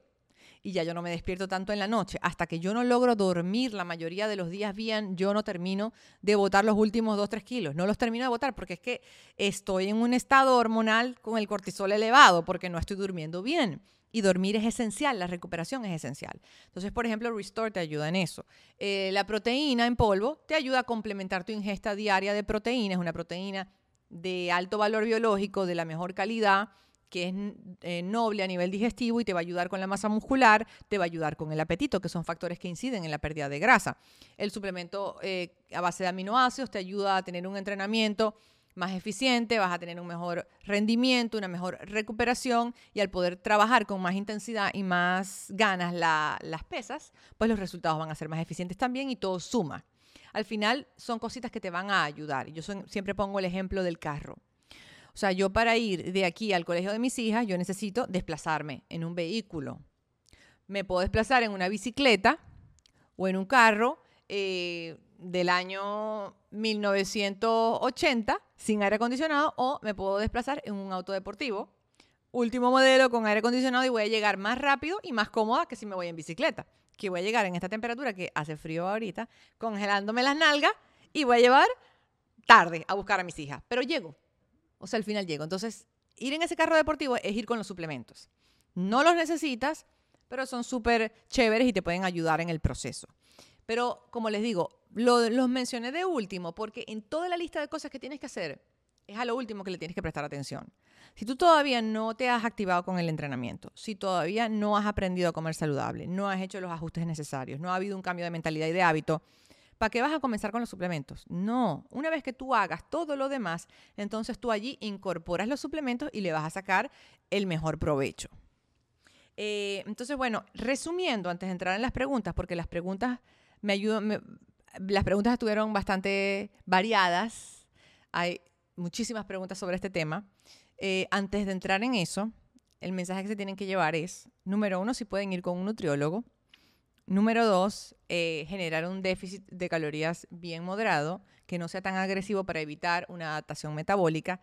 Y ya yo no me despierto tanto en la noche. Hasta que yo no logro dormir la mayoría de los días bien, yo no termino de botar los últimos 2, 3 kilos. No los termino de botar porque es que estoy en un estado hormonal con el cortisol elevado porque no estoy durmiendo bien. Y dormir es esencial, la recuperación es esencial. Entonces, por ejemplo, Restore te ayuda en eso. Eh, la proteína en polvo te ayuda a complementar tu ingesta diaria de proteína. Es una proteína de alto valor biológico, de la mejor calidad que es eh, noble a nivel digestivo y te va a ayudar con la masa muscular, te va a ayudar con el apetito, que son factores que inciden en la pérdida de grasa. El suplemento eh, a base de aminoácidos te ayuda a tener un entrenamiento más eficiente, vas a tener un mejor rendimiento, una mejor recuperación y al poder trabajar con más intensidad y más ganas las pesas, pues los resultados van a ser más eficientes también y todo suma. Al final son cositas que te van a ayudar. Yo siempre pongo el ejemplo del carro. O sea, yo para ir de aquí al colegio de mis hijas, yo necesito desplazarme en un vehículo. Me puedo desplazar en una bicicleta o en un carro eh, del año 1980 sin aire acondicionado o me puedo desplazar en un auto deportivo último modelo con aire acondicionado y voy a llegar más rápido y más cómoda que si me voy en bicicleta. Que voy a llegar en esta temperatura que hace frío ahorita, congelándome las nalgas y voy a llevar tarde a buscar a mis hijas. Pero llego. O sea, al final llego. Entonces, ir en ese carro deportivo es ir con los suplementos. No los necesitas, pero son súper chéveres y te pueden ayudar en el proceso. Pero, como les digo, los mencioné de último porque en toda la lista de cosas que tienes que hacer, es a lo último que le tienes que prestar atención. Si tú todavía no te has activado con el entrenamiento, si todavía no has aprendido a comer saludable, no has hecho los ajustes necesarios, no ha habido un cambio de mentalidad y de hábito, ¿Para qué vas a comenzar con los suplementos? No, una vez que tú hagas todo lo demás, entonces tú allí incorporas los suplementos y le vas a sacar el mejor provecho. Eh, entonces, bueno, resumiendo, antes de entrar en las preguntas, porque las preguntas me ayudan, las preguntas estuvieron bastante variadas, hay muchísimas preguntas sobre este tema. Eh, antes de entrar en eso, el mensaje que se tienen que llevar es, número uno, si pueden ir con un nutriólogo, Número dos, eh, generar un déficit de calorías bien moderado, que no sea tan agresivo para evitar una adaptación metabólica.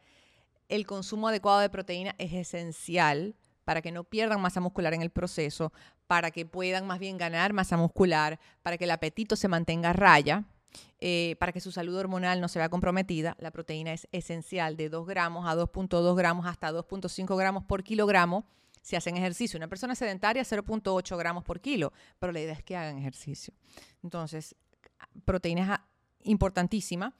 El consumo adecuado de proteína es esencial para que no pierdan masa muscular en el proceso, para que puedan más bien ganar masa muscular, para que el apetito se mantenga a raya, eh, para que su salud hormonal no se vea comprometida. La proteína es esencial de 2 gramos a 2.2 gramos hasta 2.5 gramos por kilogramo si hacen ejercicio. Una persona sedentaria, 0.8 gramos por kilo, pero la idea es que hagan ejercicio. Entonces, proteína es importantísima.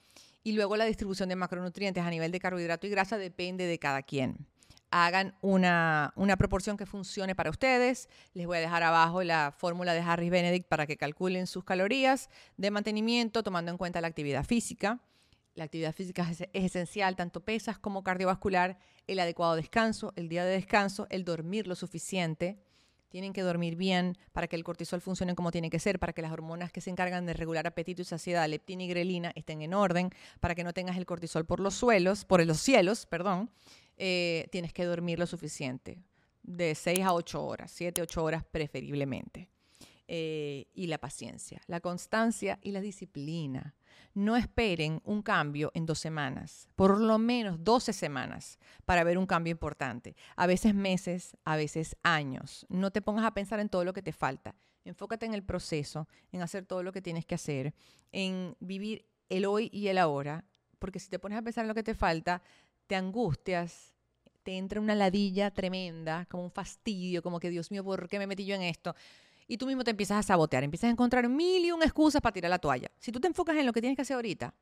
Y luego la distribución de macronutrientes a nivel de carbohidrato y grasa depende de cada quien. Hagan una, una proporción que funcione para ustedes. Les voy a dejar abajo la fórmula de Harris Benedict para que calculen sus calorías de mantenimiento tomando en cuenta la actividad física. La actividad física es, esencial, tanto pesas como cardiovascular, el adecuado descanso, el día de descanso, el dormir lo suficiente. Tienen que dormir bien para que el cortisol funcione como tiene que ser, para que las hormonas que se encargan de regular apetito y saciedad, leptina y grelina, estén en orden, para que no tengas el cortisol por los suelos, por los cielos, perdón. Eh, tienes que dormir lo suficiente, de 6 a 8 horas, 7, 8 horas preferiblemente. Eh, y la paciencia, la constancia y la disciplina no esperen un cambio en dos semanas, por lo menos 12 semanas para ver un cambio importante. A veces meses, a veces años. No te pongas a pensar en todo lo que te falta. enfócate en el proceso, en hacer todo lo que tienes que hacer, en vivir el hoy y el ahora, porque si te pones a pensar en lo que te falta, te angustias, te entra una ladilla tremenda, como un fastidio, como que Dios mío, ¿por qué me metí yo en esto? Y tú mismo te empiezas a sabotear, empiezas a encontrar mil y un excusas para tirar la toalla. Si tú te enfocas en lo que tienes que hacer ahorita,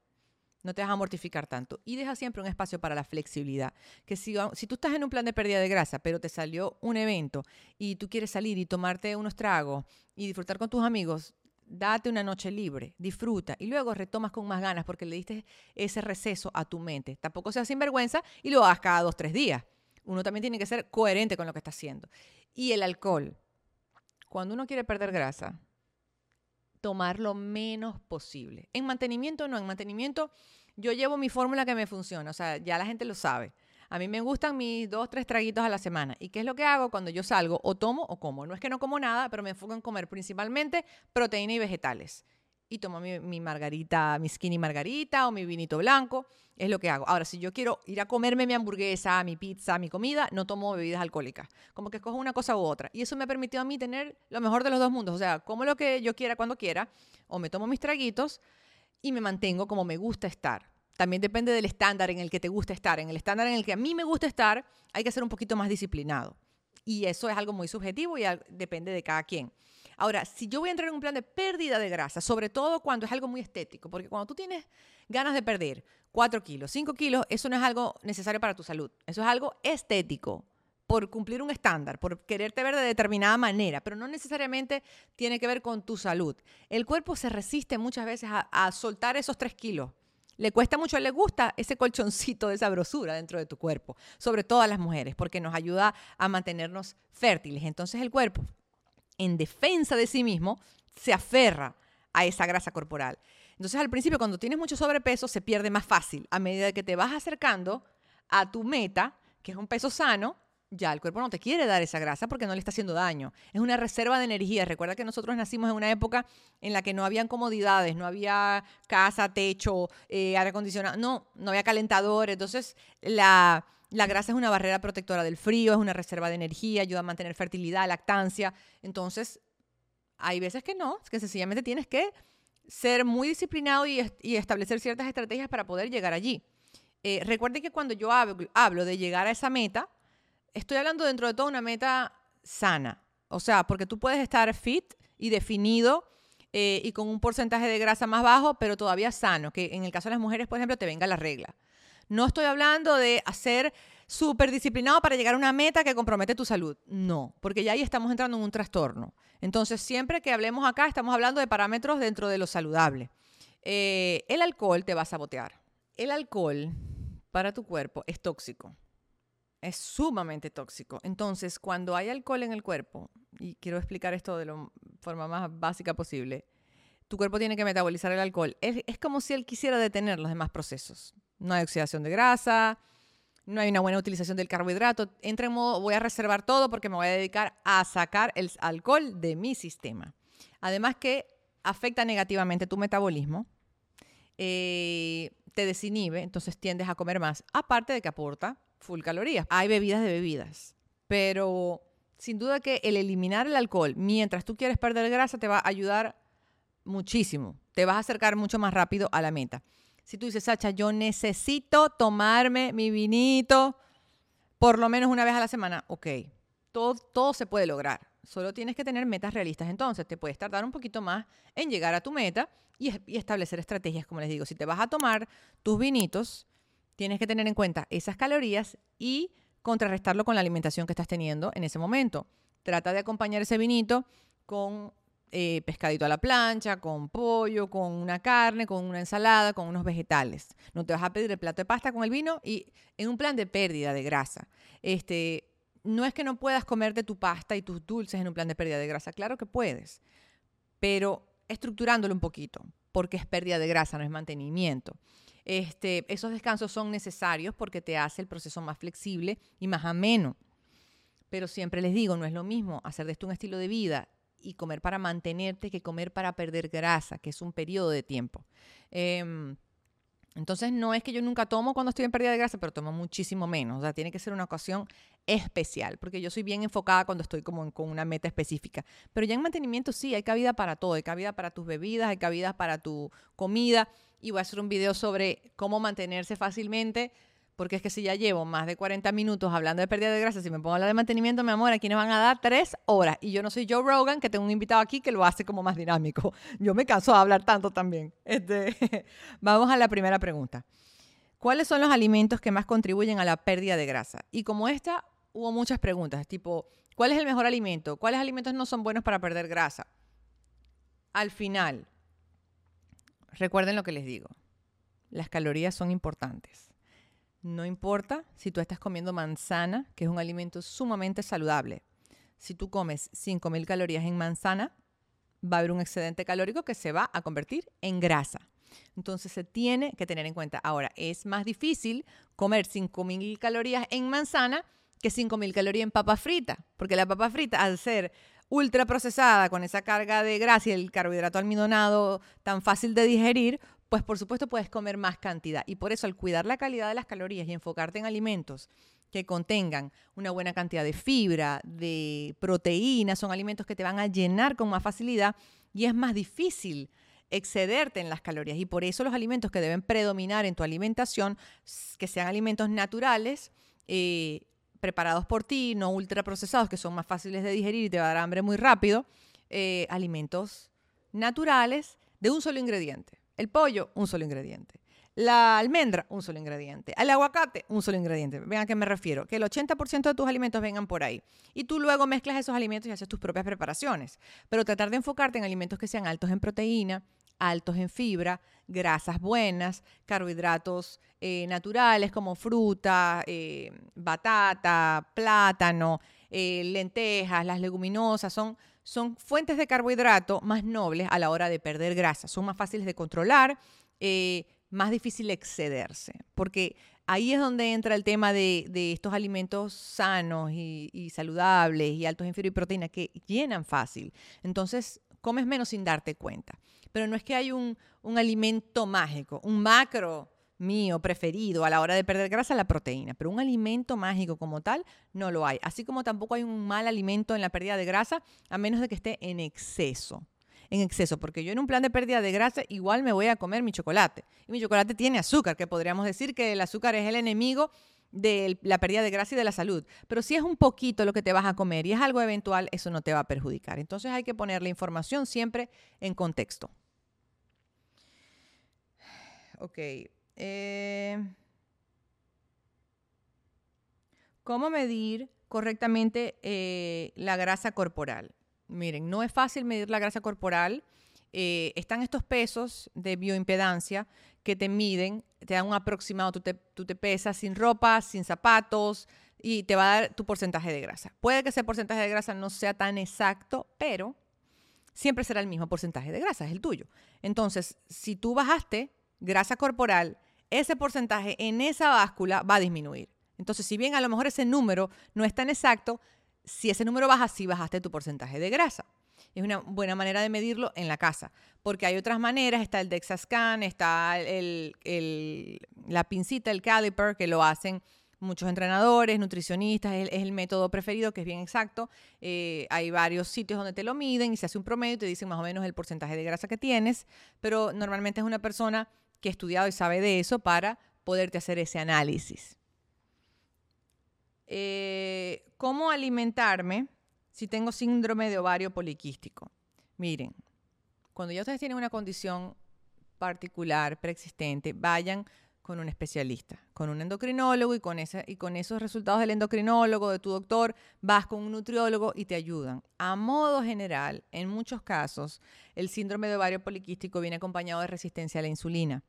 no te vas a mortificar tanto. Y deja siempre un espacio para la flexibilidad. Que si, tú estás en un plan de pérdida de grasa, pero te salió un evento y tú quieres salir y tomarte unos tragos y disfrutar con tus amigos, date una noche libre, disfruta y luego retomas con más ganas porque le diste ese receso a tu mente. Tampoco seas sinvergüenza y lo hagas cada dos, tres días. Uno también tiene que ser coherente con lo que está haciendo. Y el alcohol. Cuando uno quiere perder grasa, tomar lo menos posible. En mantenimiento no, en mantenimiento yo llevo mi fórmula que me funciona, o sea, ya la gente lo sabe. A mí me gustan mis dos, tres traguitos a la semana. ¿Y qué es lo que hago cuando yo salgo? O tomo o como. No es que no como nada, pero me enfoco en comer principalmente proteína y vegetales y tomo mi, margarita, mi skinny margarita o mi vinito blanco. Es lo que hago. Ahora, si yo quiero ir a comerme mi hamburguesa, mi pizza, mi comida, no tomo bebidas alcohólicas. Como que escojo una cosa u otra. Y eso me ha permitido a mí tener lo mejor de los dos mundos. O sea, como lo que yo quiera cuando quiera, o me tomo mis traguitos y me mantengo como me gusta estar. También depende del estándar en el que te gusta estar. En el estándar en el que a mí me gusta estar, hay que ser un poquito más disciplinado. Y eso es algo muy subjetivo y depende de cada quien. Ahora, si yo voy a entrar en un plan de pérdida de grasa, sobre todo cuando es algo muy estético, porque cuando tú tienes ganas de perder 4 kilos, 5 kilos, eso no es algo necesario para tu salud, eso es algo estético por cumplir un estándar, por quererte ver de determinada manera, pero no necesariamente tiene que ver con tu salud. El cuerpo se resiste muchas veces a, soltar esos 3 kilos. Le cuesta mucho, le gusta ese colchoncito de sabrosura dentro de tu cuerpo, sobre todo a las mujeres, porque nos ayuda a mantenernos fértiles. Entonces el cuerpo en defensa de sí mismo, se aferra a esa grasa corporal. Entonces al principio cuando tienes mucho sobrepeso se pierde más fácil. A medida que te vas acercando a tu meta, que es un peso sano, ya el cuerpo no te quiere dar esa grasa porque no le está haciendo daño. Es una reserva de energía. Recuerda que nosotros nacimos en una época en la que no habían comodidades, no había casa, techo, eh, aire acondicionado, no, no había calentador. Entonces la, la grasa es una barrera protectora del frío, es una reserva de energía, ayuda a mantener fertilidad, lactancia. Entonces, hay veces que no, que sencillamente tienes que ser muy disciplinado y, establecer ciertas estrategias para poder llegar allí. Eh, recuerden que cuando yo hablo, de llegar a esa meta, estoy hablando dentro de toda una meta sana. O sea, porque tú puedes estar fit y definido eh, y con un porcentaje de grasa más bajo, pero todavía sano, que en el caso de las mujeres, por ejemplo, te venga la regla. No estoy hablando de hacer súper disciplinado para llegar a una meta que compromete tu salud. No, porque ya ahí estamos entrando en un trastorno. Entonces, siempre que hablemos acá, estamos hablando de parámetros dentro de lo saludable. Eh, el alcohol te va a sabotear. El alcohol para tu cuerpo es tóxico. Es sumamente tóxico. Entonces, cuando hay alcohol en el cuerpo, y quiero explicar esto de la forma más básica posible, tu cuerpo tiene que metabolizar el alcohol. es como si él quisiera detener los demás procesos no hay oxidación de grasa, no hay una buena utilización del carbohidrato. Entra en modo, voy a reservar todo porque me voy a dedicar a sacar el alcohol de mi sistema. Además que afecta negativamente tu metabolismo, eh, te desinhibe, entonces tiendes a comer más, aparte de que aporta full calorías. Hay bebidas de bebidas, pero sin duda que el eliminar el alcohol mientras tú quieres perder grasa te va a ayudar muchísimo, te vas a acercar mucho más rápido a la meta. Si tú dices, Sacha, yo necesito tomarme mi vinito por lo menos una vez a la semana, ok, todo, todo se puede lograr. Solo tienes que tener metas realistas. Entonces, te puedes tardar un poquito más en llegar a tu meta y, y establecer estrategias, como les digo. Si te vas a tomar tus vinitos, tienes que tener en cuenta esas calorías y contrarrestarlo con la alimentación que estás teniendo en ese momento. Trata de acompañar ese vinito con eh, pescadito a la plancha, con pollo, con una carne, con una ensalada, con unos vegetales. No te vas a pedir el plato de pasta con el vino y en un plan de pérdida de grasa. Este, no es que no puedas comerte tu pasta y tus dulces en un plan de pérdida de grasa. Claro que puedes, pero estructurándolo un poquito, porque es pérdida de grasa, no es mantenimiento. Este, esos descansos son necesarios porque te hace el proceso más flexible y más ameno. Pero siempre les digo, no es lo mismo hacer de esto un estilo de vida y comer para mantenerte que comer para perder grasa, que es un periodo de tiempo. Em, Entonces no es que yo nunca tomo cuando estoy en pérdida de grasa, pero tomo muchísimo menos. O sea, tiene que ser una ocasión especial, porque yo soy bien enfocada cuando estoy como con una meta específica. Pero ya en mantenimiento sí, hay cabida para todo, hay cabida para tus bebidas, hay cabida para tu comida. Y voy a hacer un video sobre cómo mantenerse fácilmente porque es que si ya llevo más de 40 minutos hablando de pérdida de grasa, si me pongo a hablar de mantenimiento, mi amor, aquí nos van a dar tres horas. Y yo no soy Joe Rogan, que tengo un invitado aquí que lo hace como más dinámico. Yo me canso de hablar tanto también. Este, vamos a la primera pregunta. ¿Cuáles son los alimentos que más contribuyen a la pérdida de grasa? Y como esta, hubo muchas preguntas, tipo, ¿cuál es el mejor alimento? ¿Cuáles alimentos no son buenos para perder grasa? Al final, recuerden lo que les digo. Las calorías son importantes no importa si tú estás comiendo manzana, que es un alimento sumamente saludable. Si tú comes 5.000 calorías en manzana, va a haber un excedente calórico que se va a convertir en grasa. Entonces se tiene que tener en cuenta. Ahora, es más difícil comer 5.000 calorías en manzana que 5.000 calorías en papa frita, porque la papa frita, al ser ultra procesada con esa carga de grasa y el carbohidrato almidonado tan fácil de digerir, pues por supuesto puedes comer más cantidad. Y por eso al cuidar la calidad de las calorías y enfocarte en alimentos que contengan una buena cantidad de fibra, de proteína, son alimentos que te van a llenar con más facilidad y es más difícil excederte en las calorías. Y por eso los alimentos que deben predominar en tu alimentación, que sean alimentos naturales, eh, preparados por ti, no ultraprocesados, que son más fáciles de digerir y te va a dar hambre muy rápido, eh, alimentos naturales de un solo ingrediente. El pollo, un solo ingrediente. La almendra, un solo ingrediente. El aguacate, un solo ingrediente. Ven a qué me refiero. Que el 80% de tus alimentos vengan por ahí. Y tú luego mezclas esos alimentos y haces tus propias preparaciones. Pero tratar de enfocarte en alimentos que sean altos en proteína, altos en fibra, grasas buenas, carbohidratos eh, naturales como fruta, eh, batata, plátano, eh, lentejas, las leguminosas, son son fuentes de carbohidrato más nobles a la hora de perder grasa. Son más fáciles de controlar, más difícil excederse, porque ahí es donde entra el tema de, estos alimentos sanos y, saludables y altos en fibra y proteína que llenan fácil. Entonces, comes menos sin darte cuenta. Pero no es que hay un, un alimento mágico, un macro mío preferido a la hora de perder grasa, la proteína, pero un alimento mágico como tal no lo hay. Así como tampoco hay un mal alimento en la pérdida de grasa, a menos de que esté en exceso. En exceso, porque yo en un plan de pérdida de grasa igual me voy a comer mi chocolate. Y mi chocolate tiene azúcar, que podríamos decir que el azúcar es el enemigo de la pérdida de grasa y de la salud. Pero si es un poquito lo que te vas a comer y es algo eventual, eso no te va a perjudicar. Entonces hay que poner la información siempre en contexto. Ok, eh, ¿Cómo medir correctamente eh, la grasa corporal? Miren, no es fácil medir la grasa corporal. Eh, están estos pesos de bioimpedancia que te miden, te dan un aproximado, tú te, pesas sin ropa, sin zapatos y te va a dar tu porcentaje de grasa. Puede que ese porcentaje de grasa no sea tan exacto, pero siempre será el mismo porcentaje de grasa, es el tuyo. Entonces, si tú bajaste grasa corporal ese porcentaje en esa báscula va a disminuir. Entonces, si bien a lo mejor ese número no es tan exacto, si ese número baja, sí bajaste tu porcentaje de grasa. Es una buena manera de medirlo en la casa, porque hay otras maneras, está el DexaScan, está la pincita, el caliper, que lo hacen muchos entrenadores, nutricionistas, es, el método preferido, que es bien exacto. Eh, hay varios sitios donde te lo miden y se hace un promedio y te dicen más o menos el porcentaje de grasa que tienes, pero normalmente es una persona que ha estudiado y sabe de eso para poderte hacer ese análisis. Eh, ¿Cómo alimentarme si tengo síndrome de ovario poliquístico? Miren, cuando ya ustedes tienen una condición particular, preexistente, vayan con un especialista, con un endocrinólogo y con, esos resultados del endocrinólogo, de tu doctor, vas con un nutriólogo y te ayudan. A modo general, en muchos casos, el síndrome de ovario poliquístico viene acompañado de resistencia a la insulina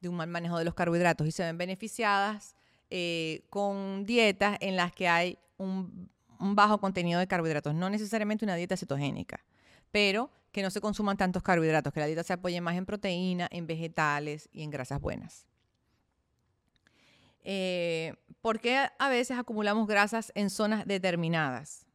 de un mal manejo de los carbohidratos y se ven beneficiadas eh, con dietas en las que hay un, bajo contenido de carbohidratos, no necesariamente una dieta cetogénica, pero que no se consuman tantos carbohidratos, que la dieta se apoye más en proteína, en vegetales y en grasas buenas. Eh, ¿Por qué a veces acumulamos grasas en zonas determinadas?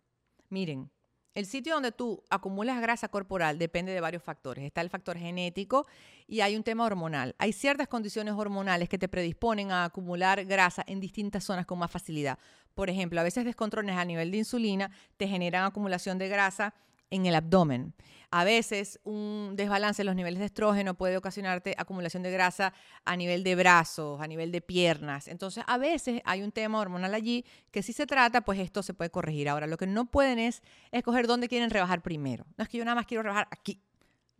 Miren, El sitio donde tú acumulas grasa corporal depende de varios factores. Está el factor genético y hay un tema hormonal. Hay ciertas condiciones hormonales que te predisponen a acumular grasa en distintas zonas con más facilidad. Por ejemplo, a veces descontroles a nivel de insulina te generan acumulación de grasa en el abdomen. A veces un desbalance en los niveles de estrógeno puede ocasionarte acumulación de grasa a nivel de brazos, a nivel de piernas. Entonces, a veces hay un tema hormonal allí que si se trata, pues esto se puede corregir. Ahora, lo que no pueden es escoger dónde quieren rebajar primero. No es que yo nada más quiero rebajar aquí.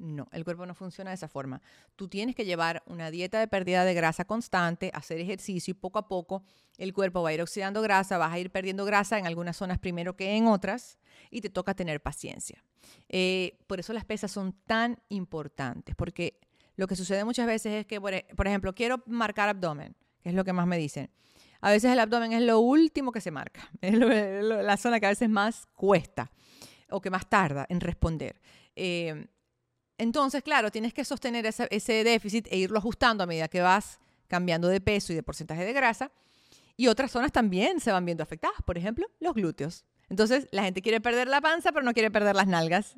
No, el cuerpo no funciona de esa forma. Tú tienes que llevar una dieta de pérdida de grasa constante, hacer ejercicio y poco a poco el cuerpo va a ir oxidando grasa, vas a ir perdiendo grasa en algunas zonas primero que en otras y te toca tener paciencia. Eh, por eso las pesas son tan importantes, porque lo que sucede muchas veces es que, por, e, ejemplo, quiero marcar abdomen, que es lo que más me dicen. A veces el abdomen es lo último que se marca, es la zona que a veces más cuesta o que más tarda en responder. Eh, entonces, claro, tienes que sostener ese, déficit e irlo ajustando a medida que vas cambiando de peso y de porcentaje de grasa. Y otras zonas también se van viendo afectadas, por ejemplo, los glúteos. Entonces, la gente quiere perder la panza, pero no quiere perder las nalgas.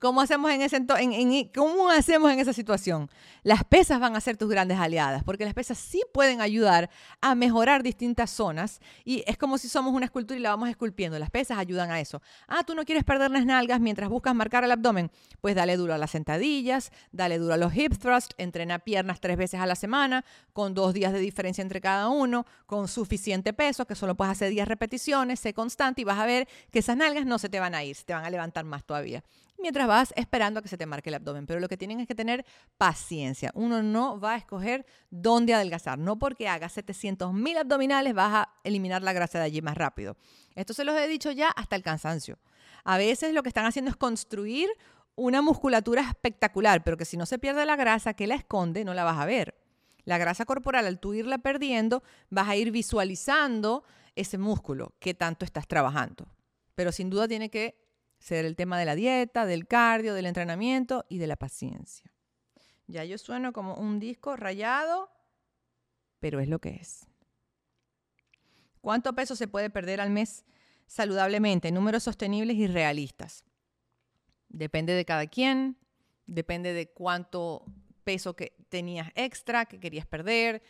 ¿Cómo hacemos en, ese en, ¿Cómo hacemos en esa situación? Las pesas van a ser tus grandes aliadas, porque las pesas sí pueden ayudar a mejorar distintas zonas y es como si somos una escultura y la vamos esculpiendo. Las pesas ayudan a eso. Ah, tú no quieres perder las nalgas mientras buscas marcar el abdomen. Pues dale duro a las sentadillas, dale duro a los hip thrusts, entrena piernas tres veces a la semana, con dos días de diferencia entre cada uno, con suficiente peso, que solo puedes hacer 10 repeticiones, sé constante y vas a ver que esas nalgas no se te van a ir, se te van a levantar más todavía mientras vas esperando a que se te marque el abdomen. Pero lo que tienen es que tener paciencia. Uno no va a escoger dónde adelgazar. No porque hagas 700 mil abdominales vas a eliminar la grasa de allí más rápido. Esto se los he dicho ya hasta el cansancio. A veces lo que están haciendo es construir una musculatura espectacular, pero que si no se pierde la grasa que la esconde, no la vas a ver. La grasa corporal, al tú irla perdiendo, vas a ir visualizando ese músculo que tanto estás trabajando. Pero sin duda tiene que ser el tema de la dieta, del cardio, del entrenamiento y de la paciencia. Ya yo sueno como un disco rayado, pero es lo que es. ¿Cuánto peso se puede perder al mes saludablemente? Números sostenibles y realistas. Depende de cada quien, depende de cuánto peso que tenías extra, que querías perder.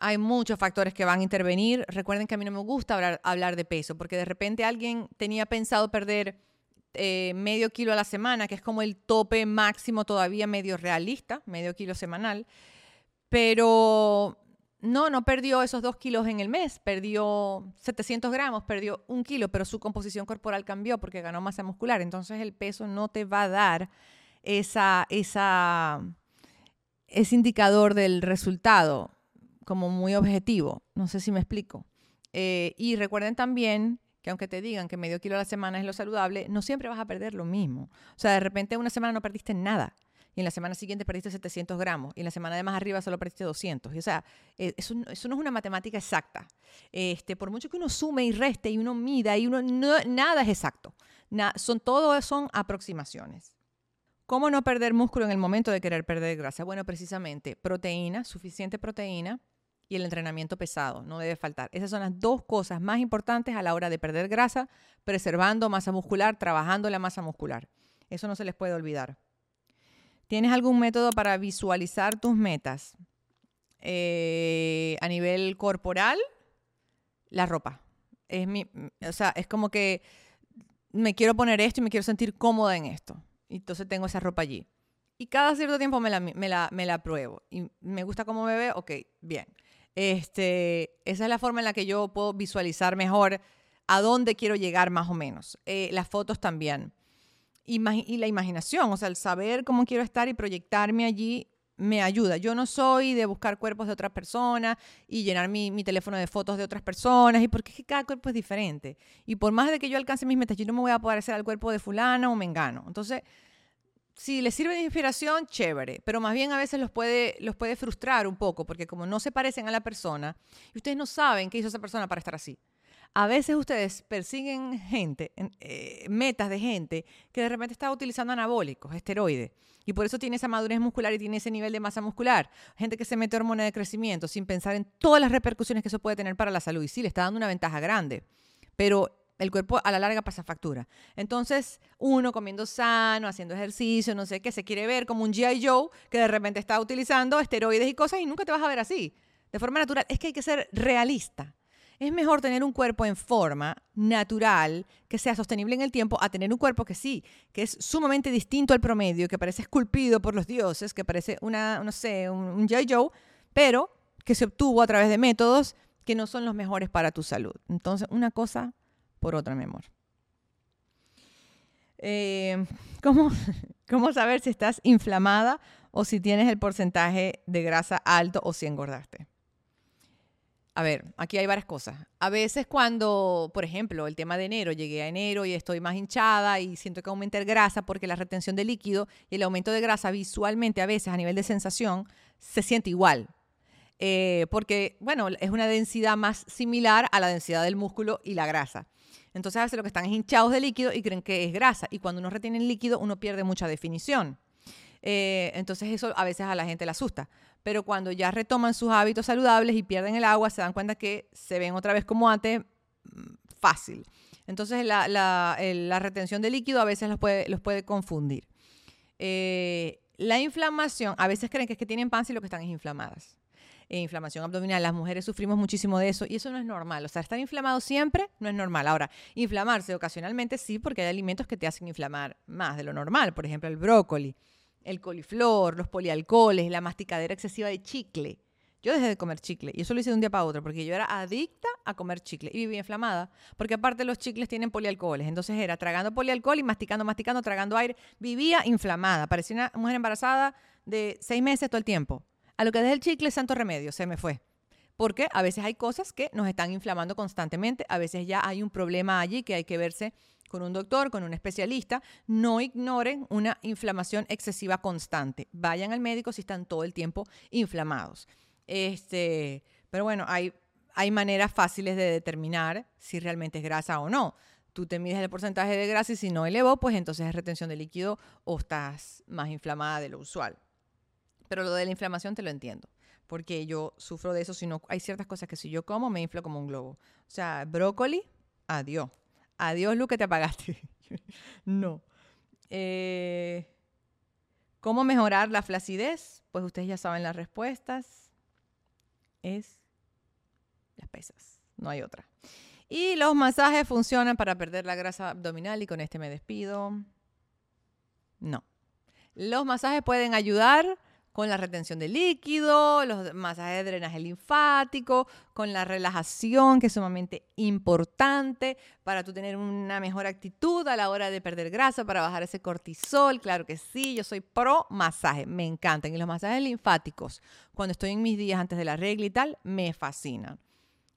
Hay muchos factores que van a intervenir. Recuerden que a mí no me gusta hablar, hablar de peso, porque de repente alguien tenía pensado perder eh, medio kilo a la semana, que es como el tope máximo todavía medio realista, medio kilo semanal. Pero no, no perdió esos dos kilos en el mes, perdió 700 gramos, perdió un kilo, pero su composición corporal cambió porque ganó masa muscular. Entonces el peso no te va a dar esa, esa, ese indicador del resultado como muy objetivo. No sé si me explico. Eh, y recuerden también que aunque te digan que medio kilo a la semana es lo saludable, no siempre vas a perder lo mismo. O sea, de repente una semana no perdiste nada y en la semana siguiente perdiste 700 gramos y en la semana de más arriba solo perdiste 200. Y, o sea, eh, eso, no es una matemática exacta. Este, por mucho que uno sume y reste y uno mida y uno nada es exacto. son todo son aproximaciones. ¿Cómo no perder músculo en el momento de querer perder grasa? Bueno, precisamente proteína, suficiente proteína, y el entrenamiento pesado, no debe faltar. Esas son las dos cosas más importantes a la hora de perder grasa, preservando masa muscular, trabajando la masa muscular. Eso no se les puede olvidar. ¿Tienes algún método para visualizar tus metas? Eh, a nivel corporal, la ropa. Es mi, o sea, es como que me quiero poner esto y me quiero sentir cómoda en esto. Entonces tengo esa ropa allí. Y cada cierto tiempo me la, me la, me la pruebo. Y me gusta cómo me ve, ok, bien. Este, esa es la forma en la que yo puedo visualizar mejor a dónde quiero llegar más o menos. Eh, las fotos también. y la imaginación, o sea, el saber cómo quiero estar y proyectarme allí me ayuda. Yo no soy de buscar cuerpos de otras personas y llenar mi, mi, teléfono de fotos de otras personas, y porque es que cada cuerpo es diferente. Y por más de que yo alcance mis metas, yo no me voy a parecer al cuerpo de fulano o mengano. Entonces, si les sirve de inspiración, chévere, pero más bien a veces los puede, los puede frustrar un poco, porque como no se parecen a la persona, y ustedes no saben qué hizo esa persona para estar así. A veces ustedes persiguen gente, eh, metas de gente que de repente está utilizando anabólicos, esteroides, y por eso tiene esa madurez muscular y tiene ese nivel de masa muscular. Gente que se mete hormona de crecimiento sin pensar en todas las repercusiones que eso puede tener para la salud. Y sí, le está dando una ventaja grande, pero el cuerpo a la larga pasa factura. Entonces, uno comiendo sano, haciendo ejercicio, no sé qué, se quiere ver como un G.I. Joe que de repente está utilizando esteroides y cosas y nunca te vas a ver así, de forma natural. Es que hay que ser realista. Es mejor tener un cuerpo en forma natural, que sea sostenible en el tiempo, a tener un cuerpo que sí, que es sumamente distinto al promedio, que parece esculpido por los dioses, que parece una, no sé, un, un G.I. Joe, pero que se obtuvo a través de métodos que no son los mejores para tu salud. Entonces, una cosa por otra, mi amor. Eh, ¿cómo, ¿Cómo saber si estás inflamada o si tienes el porcentaje de grasa alto o si engordaste? A ver, aquí hay varias cosas. A veces cuando, por ejemplo, el tema de enero, llegué a enero y estoy más hinchada y siento que aumenta el grasa porque la retención de líquido y el aumento de grasa visualmente a veces a nivel de sensación se siente igual. Eh, porque, bueno, es una densidad más similar a la densidad del músculo y la grasa. Entonces a veces lo que están es hinchados de líquido y creen que es grasa. Y cuando uno retiene el líquido, uno pierde mucha definición. Eh, entonces eso a veces a la gente le asusta. Pero cuando ya retoman sus hábitos saludables y pierden el agua, se dan cuenta que se ven otra vez como antes mm, fácil. Entonces la, retención de líquido a veces los puede, confundir. Eh, la inflamación, a veces creen que es que tienen panza y lo que están es inflamadas. E inflamación abdominal. Las mujeres sufrimos muchísimo de eso y eso no es normal. O sea, estar inflamado siempre no es normal. Ahora, inflamarse ocasionalmente sí, porque hay alimentos que te hacen inflamar más de lo normal. Por ejemplo, el brócoli, el coliflor, los polialcoholes, la masticadera excesiva de chicle. Yo dejé de comer chicle y eso lo hice de un día para otro porque yo era adicta a comer chicle y vivía inflamada porque aparte los chicles tienen polialcoholes. Entonces era tragando polialcohol y masticando, masticando, tragando aire. Vivía inflamada. Parecía una mujer embarazada de seis meses todo el tiempo. A lo que dejé el chicle, santo remedio, se me fue. Porque a veces hay cosas que nos están inflamando constantemente, a veces ya hay un problema allí que hay que verse con un doctor, con un especialista. No ignoren una inflamación excesiva constante. Vayan al médico si están todo el tiempo inflamados. Este, pero bueno, hay, hay maneras fáciles de determinar si realmente es grasa o no. Tú te mides el porcentaje de grasa y si no elevó, pues entonces es retención de líquido o estás más inflamada de lo usual. Pero lo de la inflamación te lo entiendo, porque yo sufro de eso. Si no, hay ciertas cosas que si yo como me inflo como un globo. O sea, brócoli, adiós. Adiós, Lu, que te apagaste. no. Eh, ¿Cómo mejorar la flacidez? Pues ustedes ya saben las respuestas. Es las pesas, no hay otra. Y los masajes funcionan para perder la grasa abdominal y con este me despido. No. Los masajes pueden ayudar con la retención de líquido, los masajes de drenaje linfático, con la relajación, que es sumamente importante para tú tener una mejor actitud a la hora de perder grasa, para bajar ese cortisol. Claro que sí, yo soy pro masaje, me encantan. Y los masajes linfáticos, cuando estoy en mis días antes de la regla y tal, me fascinan.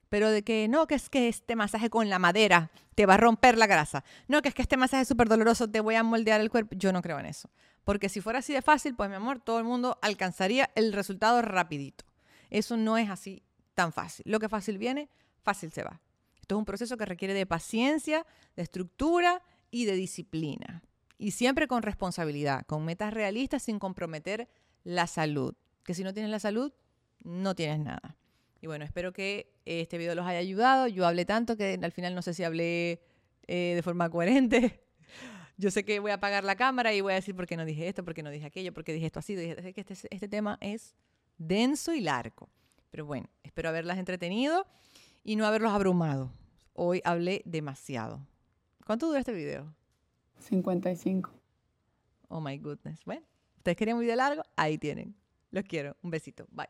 Pero de que no, que es que este masaje con la madera te va a romper la grasa. No, que es que este masaje es súper doloroso, te voy a moldear el cuerpo. Yo no creo en eso. Porque si fuera así de fácil, pues mi amor, todo el mundo alcanzaría el resultado rapidito. Eso no es así tan fácil. Lo que fácil viene, fácil se va. Esto es un proceso que requiere de paciencia, de estructura y de disciplina. Y siempre con responsabilidad, con metas realistas sin comprometer la salud. Que si no tienes la salud, no tienes nada. Y bueno, espero que este video los haya ayudado. Yo hablé tanto que al final no sé si hablé eh, de forma coherente. Yo sé que voy a apagar la cámara y voy a decir por qué no dije esto, por qué no dije aquello, por qué dije esto así. Dije que este, este tema es denso y largo. Pero bueno, espero haberlas entretenido y no haberlos abrumado. Hoy hablé demasiado. ¿Cuánto dura este video? 55. Oh my goodness. Bueno, ustedes querían un video largo, ahí tienen. Los quiero. Un besito. Bye.